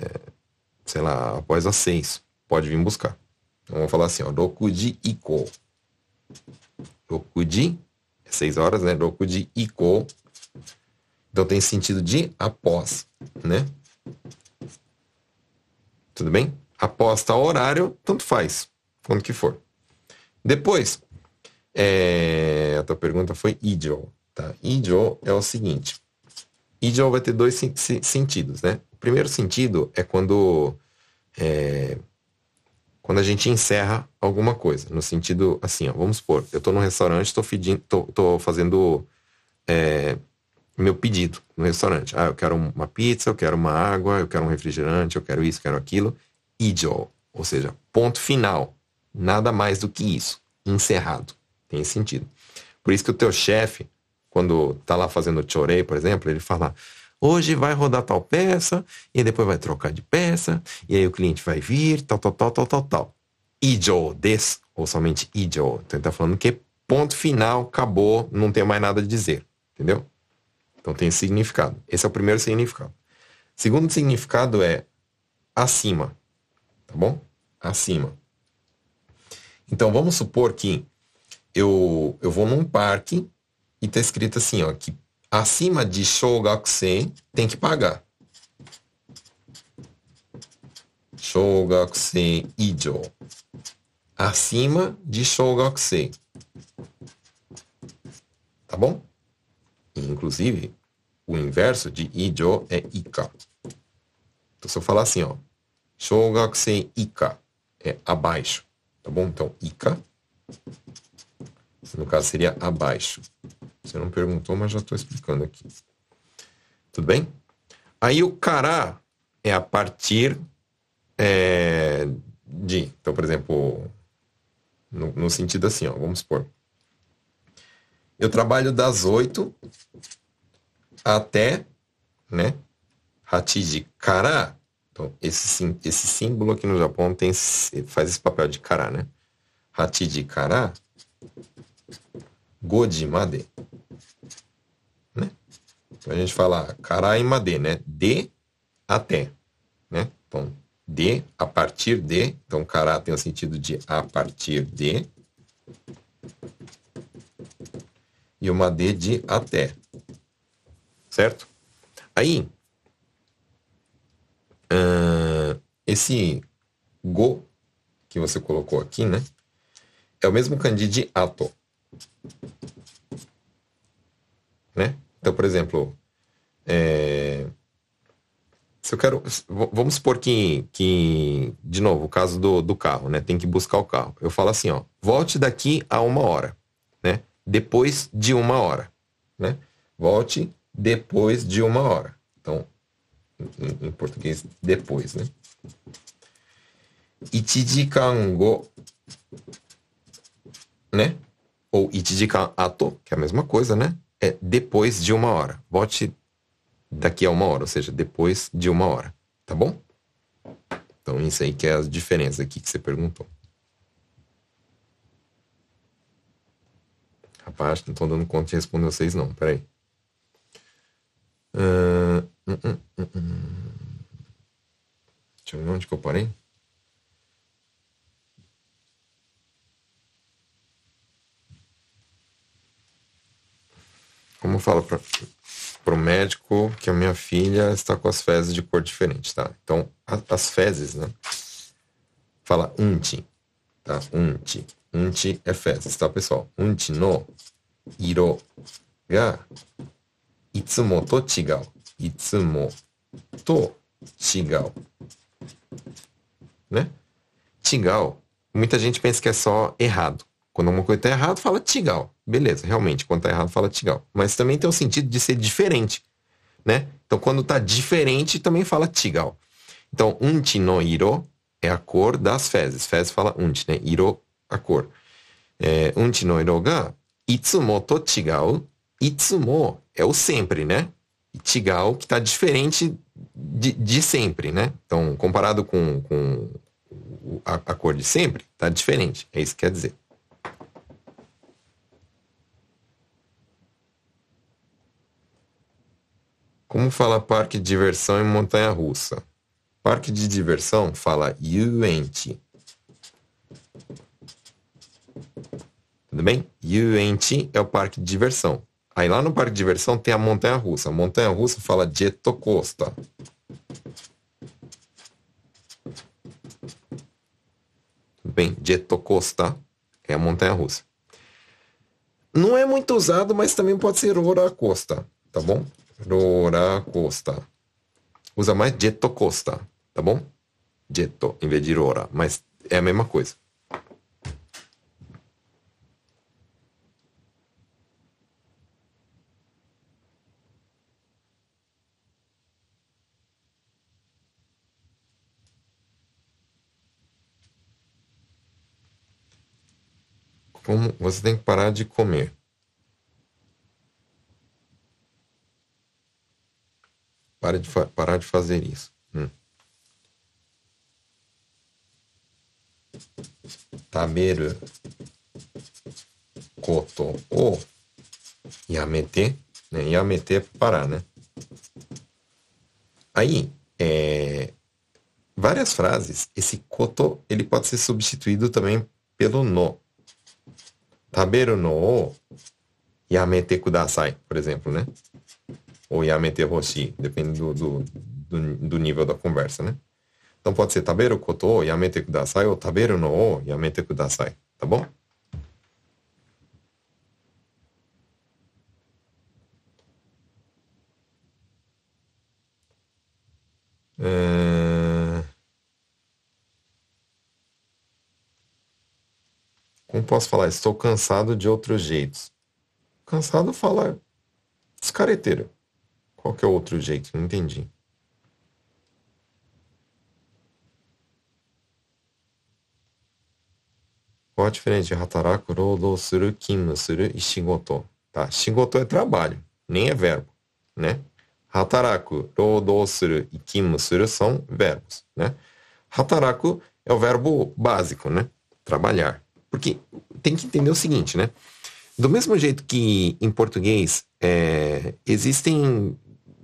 sei lá, após as seis, pode vir buscar. Então vamos falar assim, ó, Rokuji Iko. Rokuji, é seis horas, né? Rokuji Iko. Então tem sentido de após, né? Tudo bem? Após tal horário, tanto faz, quando que for. Depois, é, a tua pergunta foi idio, tá? Idio é o seguinte. Idio vai ter dois sentidos, né? O primeiro sentido é quando é, quando a gente encerra alguma coisa. No sentido, assim, ó, vamos supor, eu estou num restaurante, estou tô, tô, fazendo é, meu pedido no restaurante. Ah, eu quero uma pizza, eu quero uma água, eu quero um refrigerante, eu quero isso, quero aquilo. Idio, ou seja, ponto final. Nada mais do que isso. Encerrado. Tem sentido. Por isso que o teu chefe, quando tá lá fazendo chorei, por exemplo, ele fala Hoje vai rodar tal peça, e depois vai trocar de peça, e aí o cliente vai vir, tal, tal, tal, tal, tal, tal. Ijo des, ou somente ijo. Então ele tá falando que ponto final, acabou, não tem mais nada a dizer. Entendeu? Então tem significado. Esse é o primeiro significado. Segundo significado é acima. Tá bom? Acima. Então vamos supor que eu, eu vou num parque e tá escrito assim, ó, que acima de Shogakusei tem que pagar. Shogakusei ijo. Acima de Shogakusei. Tá bom? Inclusive, o inverso de ijo é ika. Então, se eu falar assim, ó, Shogakusei ika é abaixo, tá bom? Então, ika, no caso seria abaixo. Você não perguntou, mas já estou explicando aqui. Tudo bem? Aí o cará é a partir é, de. Então, por exemplo, no, no, sentido assim, ó, vamos supor. Eu trabalho das 8 até, né? Hachiji kara. Então, esse, esse símbolo aqui no Japão tem, faz esse papel de kara, né? Hachiji kara. Goji made. Né? Então a gente fala karai made, né? De até. Né? Então, de, a partir de. Então, kara tem o sentido de a partir de. E uma de de até. Certo? Aí, uh, esse go que você colocou aqui, né? É o mesmo kanji de ato. Né? Então, por exemplo, é, se eu quero. Vamos supor que, que de novo, o caso do, do carro, né? Tem que buscar o carro. Eu falo assim, ó, volte daqui a uma hora, né? Depois de uma hora, né? Volte depois de uma hora. Então, em, em português, depois, né? Ichijikan go, né? Ou ichijikan ato, que é a mesma coisa, né? É depois de uma hora. Volte daqui a uma hora, ou seja, depois de uma hora. Tá bom? Então, isso aí que é as diferenças aqui que você perguntou. Rapaz, não estou dando conta de responder vocês, não. Peraí. Uh, uh, uh, Deixa eu ver onde que eu parei. Como fala para o médico que a minha filha está com as fezes de cor diferente, tá? Então, a, as fezes, né? Fala unti, tá? Unti. Unti é fezes, tá, pessoal? Unti no iro ga itsumo to chigau. Itsumo to chigau. Né? Chigau. Muita gente pensa que é só errado. Quando uma coisa está errada, fala tigal. Beleza, realmente, quando está errado, fala tigal. Mas também tem o sentido de ser diferente, né? Então, quando está diferente, também fala tigal. Então, unchi no iro é a cor das fezes. Fezes fala unchi, né? Iro, a cor. É, unchi no iro ga itsumo to. Itsumo é o sempre, né? Tigal que está diferente de, de, sempre, né? Então, comparado com, com a, a cor de sempre, está diferente. É isso que quer dizer. Como fala parque de diversão em montanha russa? Parque de diversão fala yuenchi. Tudo bem? Yuenchi é o parque de diversão. Aí lá no parque de diversão tem a montanha russa. A montanha russa fala Jeto Costa. Tudo bem? Jeto Costa é a montanha russa. Não é muito usado, mas também pode ser Ora Costa, tá bom? Roller coaster. Usa mais jet coaster, tá bom? Jet em vez de roller, mas é a mesma coisa. Como você tem que parar de comer. Para de parar de fazer isso. Hum. Taberu koto o yamete, né? Yamete é parar, né? Aí, é, várias frases, esse koto, ele pode ser substituído também pelo no. Taberu no o yamete kudasai, por exemplo, né? Ou yamete hoshi, depende do, do, do, do, nível da conversa, né? Então pode ser taberu koto o yamete kudasai ou taberu no o yamete kudasai, tá bom? É... Como posso falar? Estou cansado de outros jeitos. Cansado fala descareteiro. Qual que é o outro jeito? Não entendi. Qual a diferença de hataraku, roudou, suru, kinmu, suru e shigoto? Tá, shigoto é trabalho, nem é verbo, né? Hataraku, roudou, suru e kinmu, suru são verbos, né? Hataraku é o verbo básico, né? Trabalhar. Porque tem que entender o seguinte, né? Do mesmo jeito que em português é, existem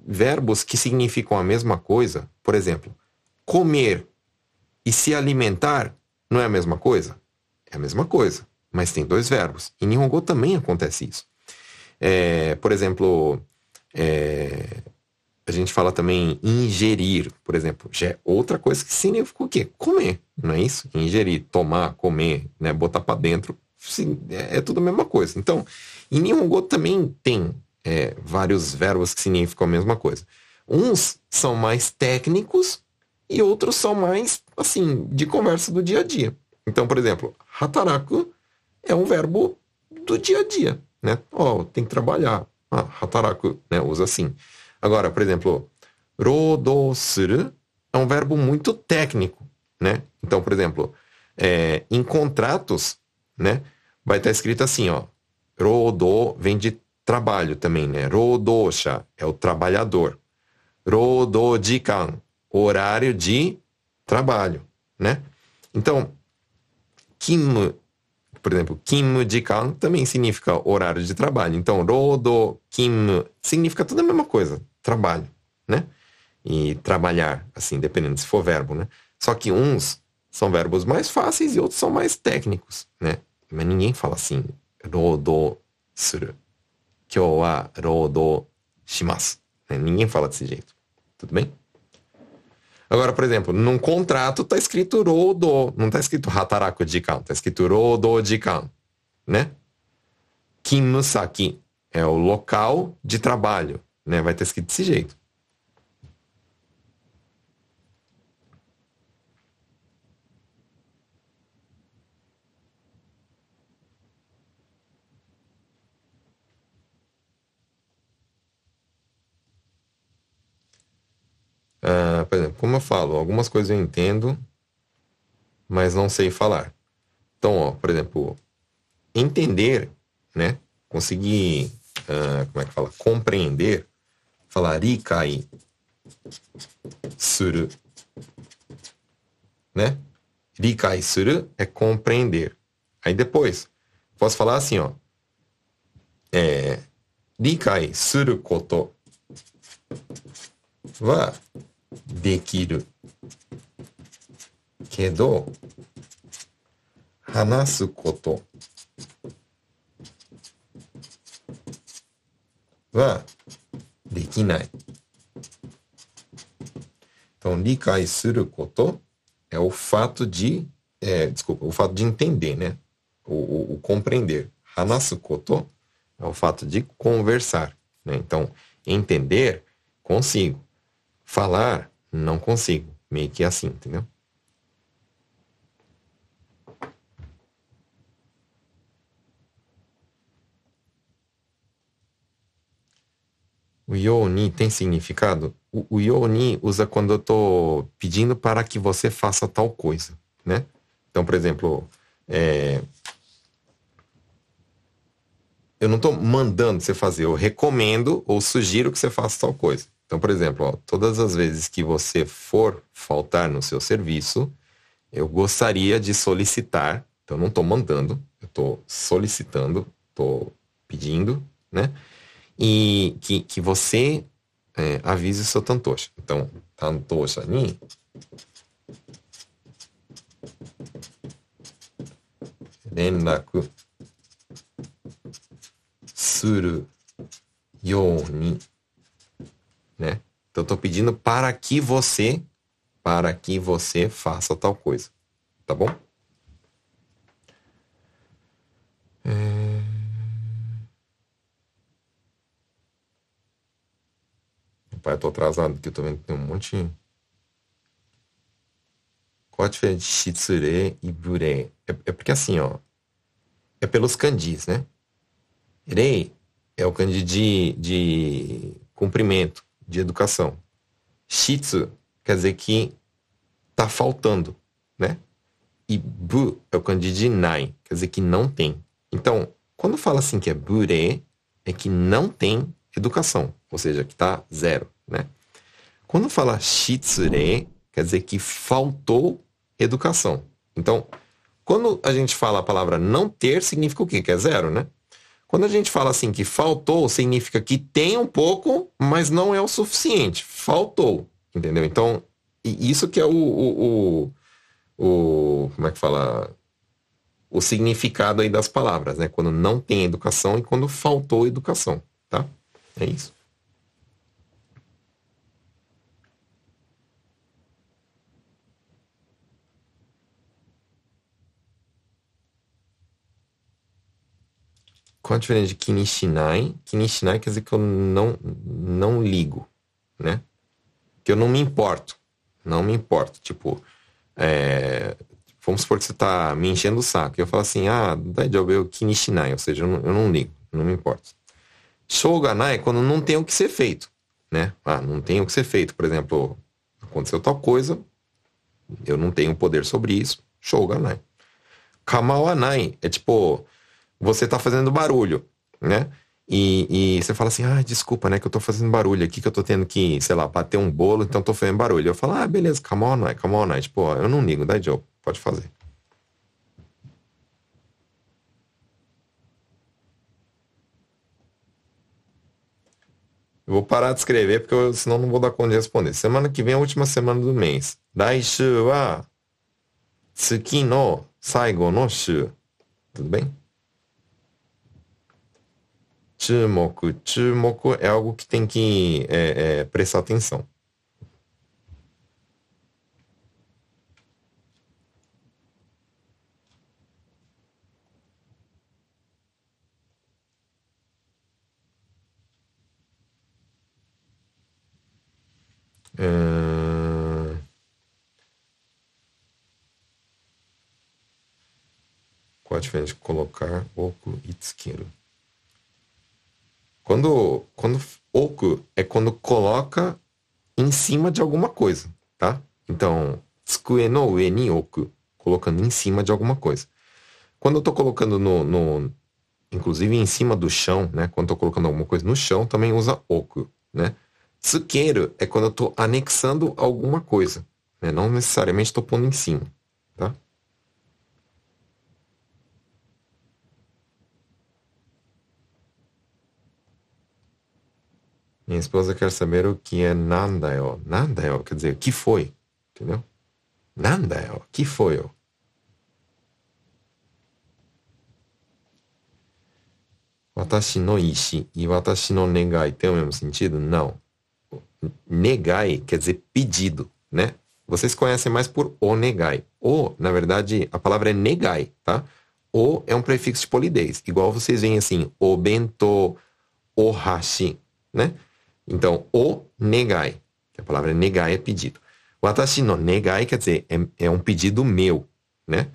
verbos que significam a mesma coisa, por exemplo, comer e se alimentar não é a mesma coisa? É a mesma coisa, mas tem dois verbos. Em Nihongo também acontece isso. É, por exemplo, é, a gente fala também ingerir, por exemplo, já é outra coisa que significa o quê? Comer, não é isso? Ingerir, tomar, comer, né, botar para dentro, sim, é, é tudo a mesma coisa. Então, em Nihongo também tem é, vários verbos que significam a mesma coisa. Uns são mais técnicos e outros são mais, assim, de conversa do dia a dia. Então, por exemplo, hataraku é um verbo do dia a dia, né? Ó, oh, tem que trabalhar. Ah, hataraku, né? Usa assim. Agora, por exemplo, rodosuru é um verbo muito técnico, né? Então, por exemplo, é, em contratos, né? Vai estar escrito assim, ó. Rodo vem de trabalho também, né? Rodosha é o trabalhador. Rodojikan, horário de trabalho, né? Então, Kim, por exemplo, Kim Jikan também significa horário de trabalho. Então, Rodo Kim significa tudo a mesma coisa, trabalho, né? E trabalhar, assim, dependendo se for verbo, né? Só que uns são verbos mais fáceis e outros são mais técnicos, né? Mas ninguém fala assim, rodo suru. Kyou wa roudou shimasu. Né? Ninguém fala desse jeito. Tudo bem? Agora, por exemplo, num contrato tá escrito rodo, não tá escrito hataraku jikan, tá escrito rodo jikan, né? Kinnu saki é o local de trabalho, né? Vai ter escrito desse jeito. Uh, por exemplo, como eu falo, algumas coisas eu entendo, mas não sei falar. Então, ó, por exemplo, entender, né? Conseguir, uh, como é que fala? Compreender, falar rikai suru, né? Rikai suru é compreender. Aí depois, posso falar assim, ó. É, rikai suru koto wa できるけど話すことはできない。Então, 理解すること é o fato de, é, desculpa, o fato de entender, né? O, o, o compreender. Hanasu koto é o fato de conversar, né? Então, entender, consigo. Falar, não consigo. Meio que assim, entendeu? O yoni tem significado? O, o yoni usa quando eu estou pedindo para que você faça tal coisa, né? Então, por exemplo, é... eu não estou mandando você fazer, eu recomendo ou sugiro que você faça tal coisa. Então, por exemplo, ó, todas as vezes que você for faltar no seu serviço, eu gostaria de solicitar, então não estou mandando, eu estou solicitando, estou pedindo, né? E que, que você é, avise o seu tantosha. Então, tantosha ni rendaku suru you ni né? Então tô pedindo para que você, para que você faça tal coisa, tá bom? É... Pai, eu tô atrasado porque eu tô vendo que tem um monte. Qual a diferença de shitsure e bure? É, é porque assim, ó. É pelos kanjis, né? Rei é o kanji de, de cumprimento de educação. Shitsu quer dizer que tá faltando, né? E bu é o kanji nai, quer dizer que não tem. Então, quando fala assim que é bure, é que não tem educação, ou seja, que tá zero, né? Quando fala shitsure, quer dizer que faltou educação. Então, quando a gente fala a palavra não ter, significa o quê? Que é zero, né? Quando a gente fala assim que faltou, significa que tem um pouco, mas não é o suficiente. Faltou, entendeu? Então, isso que é o, o, o, o como é que fala? O significado aí das palavras, né? Quando não tem educação e quando faltou educação, tá? É isso. Qual a diferença de kinishinai? Kinishinai quer dizer que eu não, não ligo, né? Que eu não me importo. Não me importo. Tipo, é, vamos supor que você tá me enchendo o saco. E eu falo assim, ah, daijoubu eu kinishinai. Ou seja, eu não, eu não ligo, não me importo. Shoganai é quando não tem o que ser feito, né? Ah, não tem o que ser feito. Por exemplo, aconteceu tal coisa, eu não tenho poder sobre isso. Shoganai. Kamawanai é tipo você tá fazendo barulho, né? E, e, você fala assim, ah, desculpa, né, que eu tô fazendo barulho aqui, que eu tô tendo que, sei lá, bater um bolo, então tô fazendo barulho. Eu falo, ah, beleza, come on, night, come on, night. Tipo, eu não ligo, dá job, pode fazer. Eu vou parar de escrever, porque eu, senão não vou dar conta de responder. Semana que vem é a última semana do mês. Daishu wa tsuki no saigo no shu. Tudo bem? Chumoku. Chumoku é algo que tem que é, é, prestar atenção. Qual a diferença de colocar oku e tsukeru? Quando, quando oku é quando coloca em cima de alguma coisa, tá? Então, tsukue no ue ni oku, colocando em cima de alguma coisa. Quando eu tô colocando no, no inclusive em cima do chão, né? Quando tô colocando alguma coisa no chão, também usa oku, né? Tsukeru é quando eu tô anexando alguma coisa, né? Não necessariamente estou pondo em cima, tá? Minha esposa quer saber o que é nandayo. Nandayo quer dizer, que foi? Entendeu? Nandayo, que foi? Ó. Watashi no ishi e watashi no negai tem o mesmo sentido? Não. Negai quer dizer pedido, né? Vocês conhecem mais por o negai. O, na verdade, a palavra é negai, tá? O é um prefixo de polidez. Igual vocês veem assim, o bento, o hashi, né? Então, o negai, que a palavra negai é pedido. Watashi no negai quer dizer, é, é um pedido meu, né?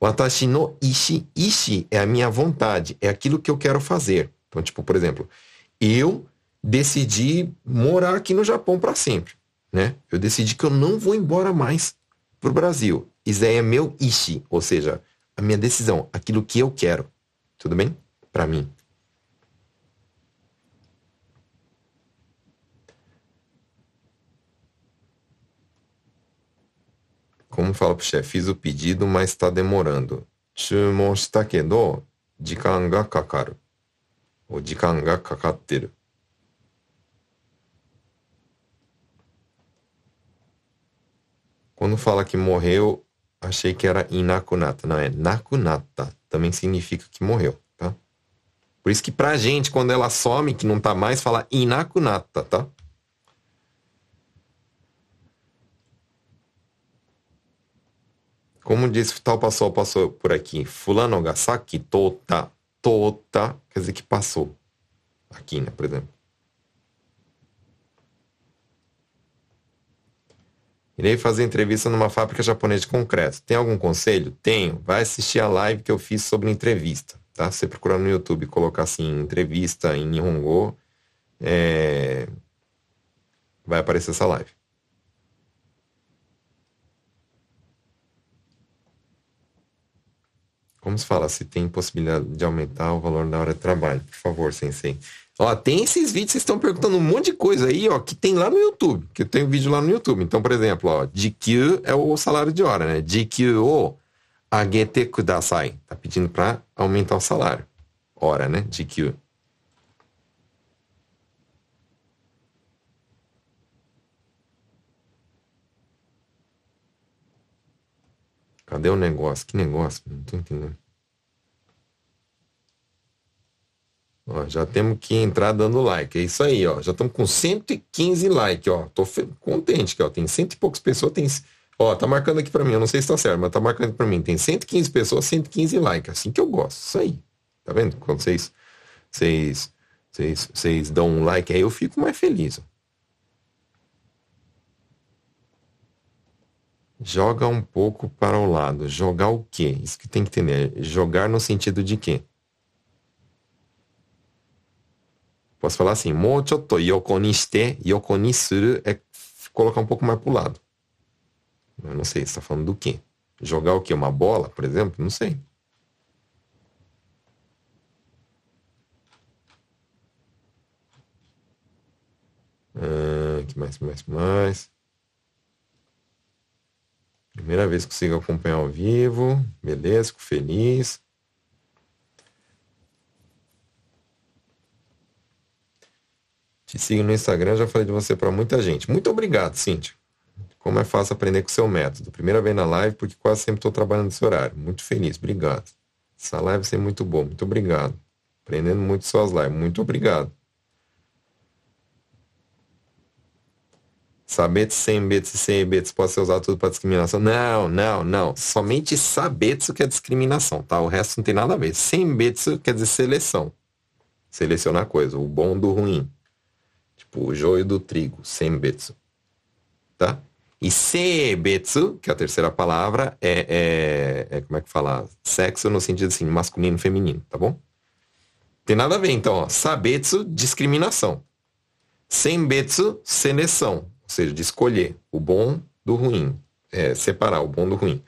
Watashi no ishi, ishi é a minha vontade, é aquilo que eu quero fazer. Então, tipo, por exemplo, eu decidi morar aqui no Japão para sempre, né? Eu decidi que eu não vou embora mais pro Brasil. Isso é meu ishi, ou seja, a minha decisão, aquilo que eu quero. Tudo bem? Para mim. como fala pro chefe, fiz o pedido, mas está demorando. Chumon shita kakaru. Ou jikan ga. Quando fala que morreu, achei que era inakunata. Não, é nakunata. Também significa que morreu, tá? Por isso que pra gente, quando ela some, que não tá mais, fala inakunata, tá? Como disse, tal passou, passou por aqui. Fulano ga saki tota. Tota quer dizer que passou. Aqui, né, por exemplo. Irei fazer entrevista numa fábrica japonesa de concreto. Tem algum conselho? Tenho. Vai assistir a live que eu fiz sobre entrevista. Tá? Você procurar no YouTube colocar assim, entrevista em Nihongo, é... vai aparecer essa live. Como se fala? Se tem possibilidade de aumentar o valor da hora de trabalho. Por favor, sensei. Ó, tem esses vídeos, vocês estão perguntando um monte de coisa aí, ó, que tem lá no YouTube. Que eu tenho vídeo lá no YouTube. Então, por exemplo, ó, DQ é o salário de hora, né? DQ o agete kudasai. Tá pedindo para aumentar o salário. Hora, né? DQ. Cadê o negócio? Que negócio? Não tô entendendo. Ó, já temos que entrar dando like. É isso aí, ó. Já estamos com 115 likes, ó. Tô contente que ó, tem cento e poucas pessoas, tem Ó, tá marcando aqui para mim, eu não sei se tá certo, mas tá marcando para mim. Tem 115 pessoas, 115 likes. Assim que eu gosto. Isso aí. Tá vendo? Quando vocês vocês vocês, vocês dão um like aí, eu fico mais feliz. Joga um pouco para o lado. Jogar o quê? Isso que tem que entender. Jogar no sentido de quê? Posso falar assim, mo chotto yoko ni shite, yoko ni suru é colocar um pouco mais para o lado. Eu não sei, você está falando do quê? Jogar o quê? Uma bola, por exemplo? Não sei. Ah, que mais, mais, mais? Primeira vez que consigo acompanhar ao vivo. Beleza, fico feliz. Te sigo no Instagram, já falei de você para muita gente. Muito obrigado, Cíntia. Como é fácil aprender com o seu método. Primeira vez na live, porque quase sempre estou trabalhando nesse horário. Muito feliz, obrigado. Essa live vai ser muito boa, muito obrigado. Aprendendo muito suas lives. Muito obrigado. Sabetsu, senbetsu e seibetsu pode ser usado tudo para discriminação? Não, não, não. Somente sabetsu que é discriminação, tá? O resto não tem nada a ver. Senbetsu quer dizer seleção. Selecionar coisa, o bom do ruim. Tipo, o joio do trigo, senbetsu. Tá? E seibetsu, que é a terceira palavra, é, é, é, como é que fala? Sexo no sentido assim, masculino e feminino, tá bom? Tem nada a ver, então, ó. Sabetsu, discriminação. Senbetsu, seleção seja, de escolher o bom do ruim, é, separar o bom do ruim.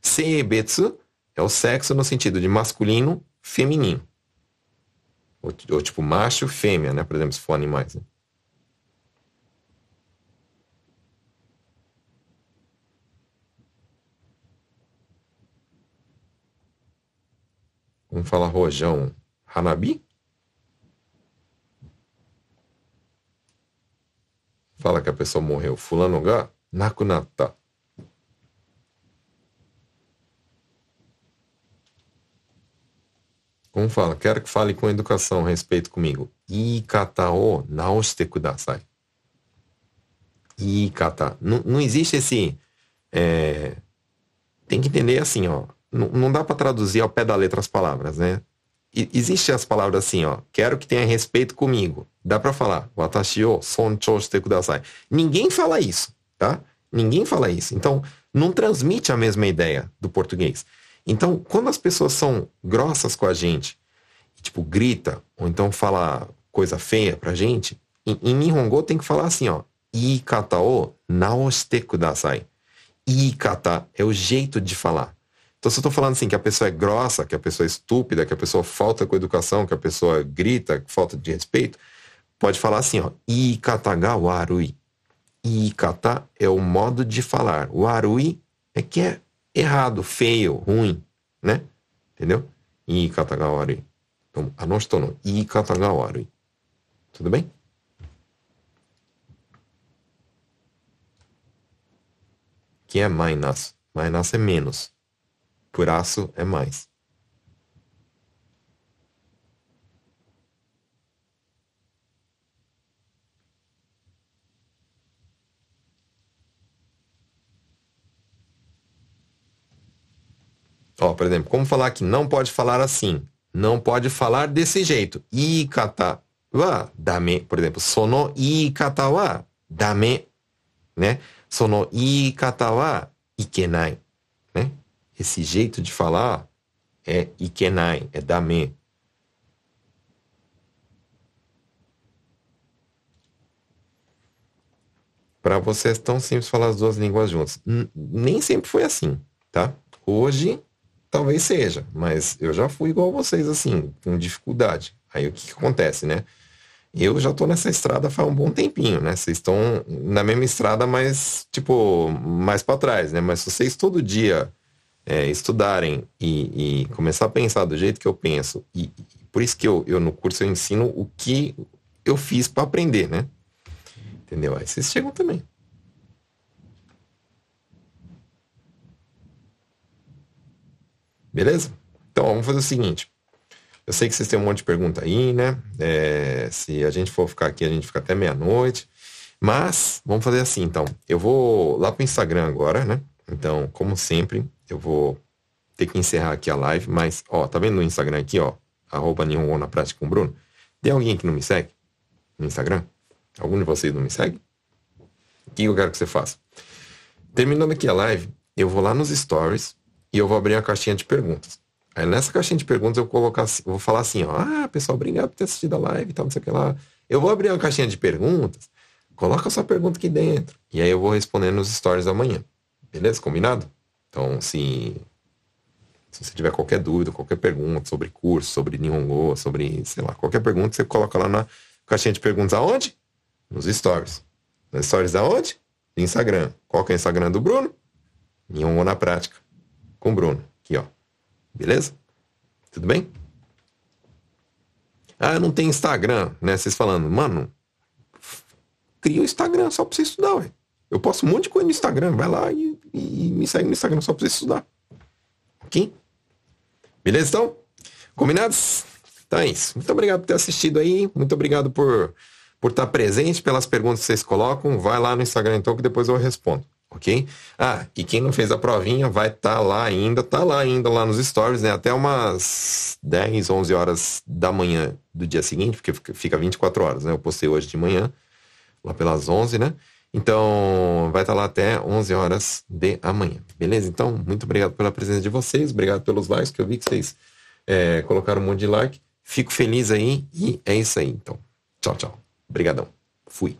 Seibetsu é o sexo no sentido de masculino, feminino. Ou, ou tipo macho, fêmea, né? Por exemplo, se for animais. Né? Vamos falar rojão. Hanabi? Fala que a pessoa morreu. Fulano ga nakunatta. Como fala? Quero que fale com educação, respeito comigo. Ikata o naoshite kudasai. Ikata. Não, não existe esse... É... Tem que entender assim, ó. Não, não dá para traduzir ao pé da letra as palavras, né? Existe as palavras assim, ó. Quero que tenha respeito comigo. Dá para falar. Watashi o sonchou shite kudasai. Ninguém fala isso, tá? Ninguém fala isso. Então, não transmite a mesma ideia do português. Então, quando as pessoas são grossas com a gente, tipo, grita, ou então fala coisa feia pra gente, em, em Nihongo tem que falar assim, ó. Ikata o naoshite kudasai. Ikata é o jeito de falar. Então, se eu estou falando assim que a pessoa é grossa, que a pessoa é estúpida, que a pessoa falta com educação, que a pessoa grita, falta de respeito, pode falar assim, ó, ikata ga warui. Ikata é o modo de falar. Warui é que é errado, feio, ruim, né? Entendeu? Ikata ga warui. Então, anoshito no ikata ga warui. Tudo bem? Que é minus. Minus é menos por aço é mais. Ó, por exemplo, como falar que não pode falar assim? Não pode falar desse jeito. Ikata wa dame. Por exemplo, sono ikata wa dame. Né? Sono ikata wa ikenai. Né? Esse jeito de falar é ikenai, é dame. Para você é tão simples falar as duas línguas juntas. Nem sempre foi assim, tá? Hoje talvez seja, mas eu já fui igual vocês assim, com dificuldade. Aí o que, que acontece, né? Eu já tô nessa estrada faz um bom tempinho, né? Vocês estão na mesma estrada, mas tipo mais para trás, né? Mas se vocês todo dia é, estudarem e, e, começar a pensar do jeito que eu penso, e, e por isso que eu, eu, no curso eu ensino o que eu fiz para aprender, né? Entendeu? Aí vocês chegam também. Beleza? Então vamos fazer o seguinte. Eu sei que vocês têm um monte de pergunta aí, né? É, se a gente for ficar aqui, a gente fica até meia-noite. Mas vamos fazer assim, então. Eu vou lá pro Instagram agora, né? Então, como sempre, eu vou ter que encerrar aqui a live, mas, ó, tá vendo no Instagram aqui, ó, arroba na prática com Bruno? Tem alguém que não me segue no Instagram? Algum de vocês não me segue? O que eu quero que você faça? Terminando aqui a live, eu vou lá nos stories e eu vou abrir uma caixinha de perguntas. Aí nessa caixinha de perguntas eu, colocar, assim, eu vou falar assim, ó, ah, pessoal, obrigado por ter assistido a live e tal, não sei o que lá. Eu vou abrir uma caixinha de perguntas, coloca a sua pergunta aqui dentro. E aí eu vou responder nos stories amanhã. Beleza? Combinado? Então, se, se você tiver qualquer dúvida, qualquer pergunta sobre curso, sobre Nihongo, sobre, sei lá, qualquer pergunta, você coloca lá na caixinha de perguntas aonde? Nos stories. Nas stories aonde? Instagram. Qual que é o Instagram do Bruno? Nihongo na prática. Com o Bruno. Aqui, ó. Beleza? Tudo bem? Ah, não tem Instagram, né? Vocês falando, mano, cria o um Instagram só pra você estudar, ué. Eu posto um monte de coisa no Instagram. Vai lá e, e me segue no Instagram só pra você estudar. Ok? Beleza, então? Combinados? Então é isso. Muito obrigado por ter assistido aí. Muito obrigado por por estar presente, pelas perguntas que vocês colocam. Vai lá no Instagram então que depois eu respondo. Ok? Ah, e quem não fez a provinha vai estar tá lá ainda, tá lá ainda lá nos stories, né? Até umas 10, 11 horas da manhã do dia seguinte, porque fica 24 horas, né? Eu postei hoje de manhã, lá pelas 11, né? Então, vai estar lá até 11 horas de amanhã, beleza? Então, muito obrigado pela presença de vocês, obrigado pelos likes, que eu vi que vocês é, colocaram um monte de like. Fico feliz aí e é isso aí, então. Tchau, tchau. Obrigadão. Fui.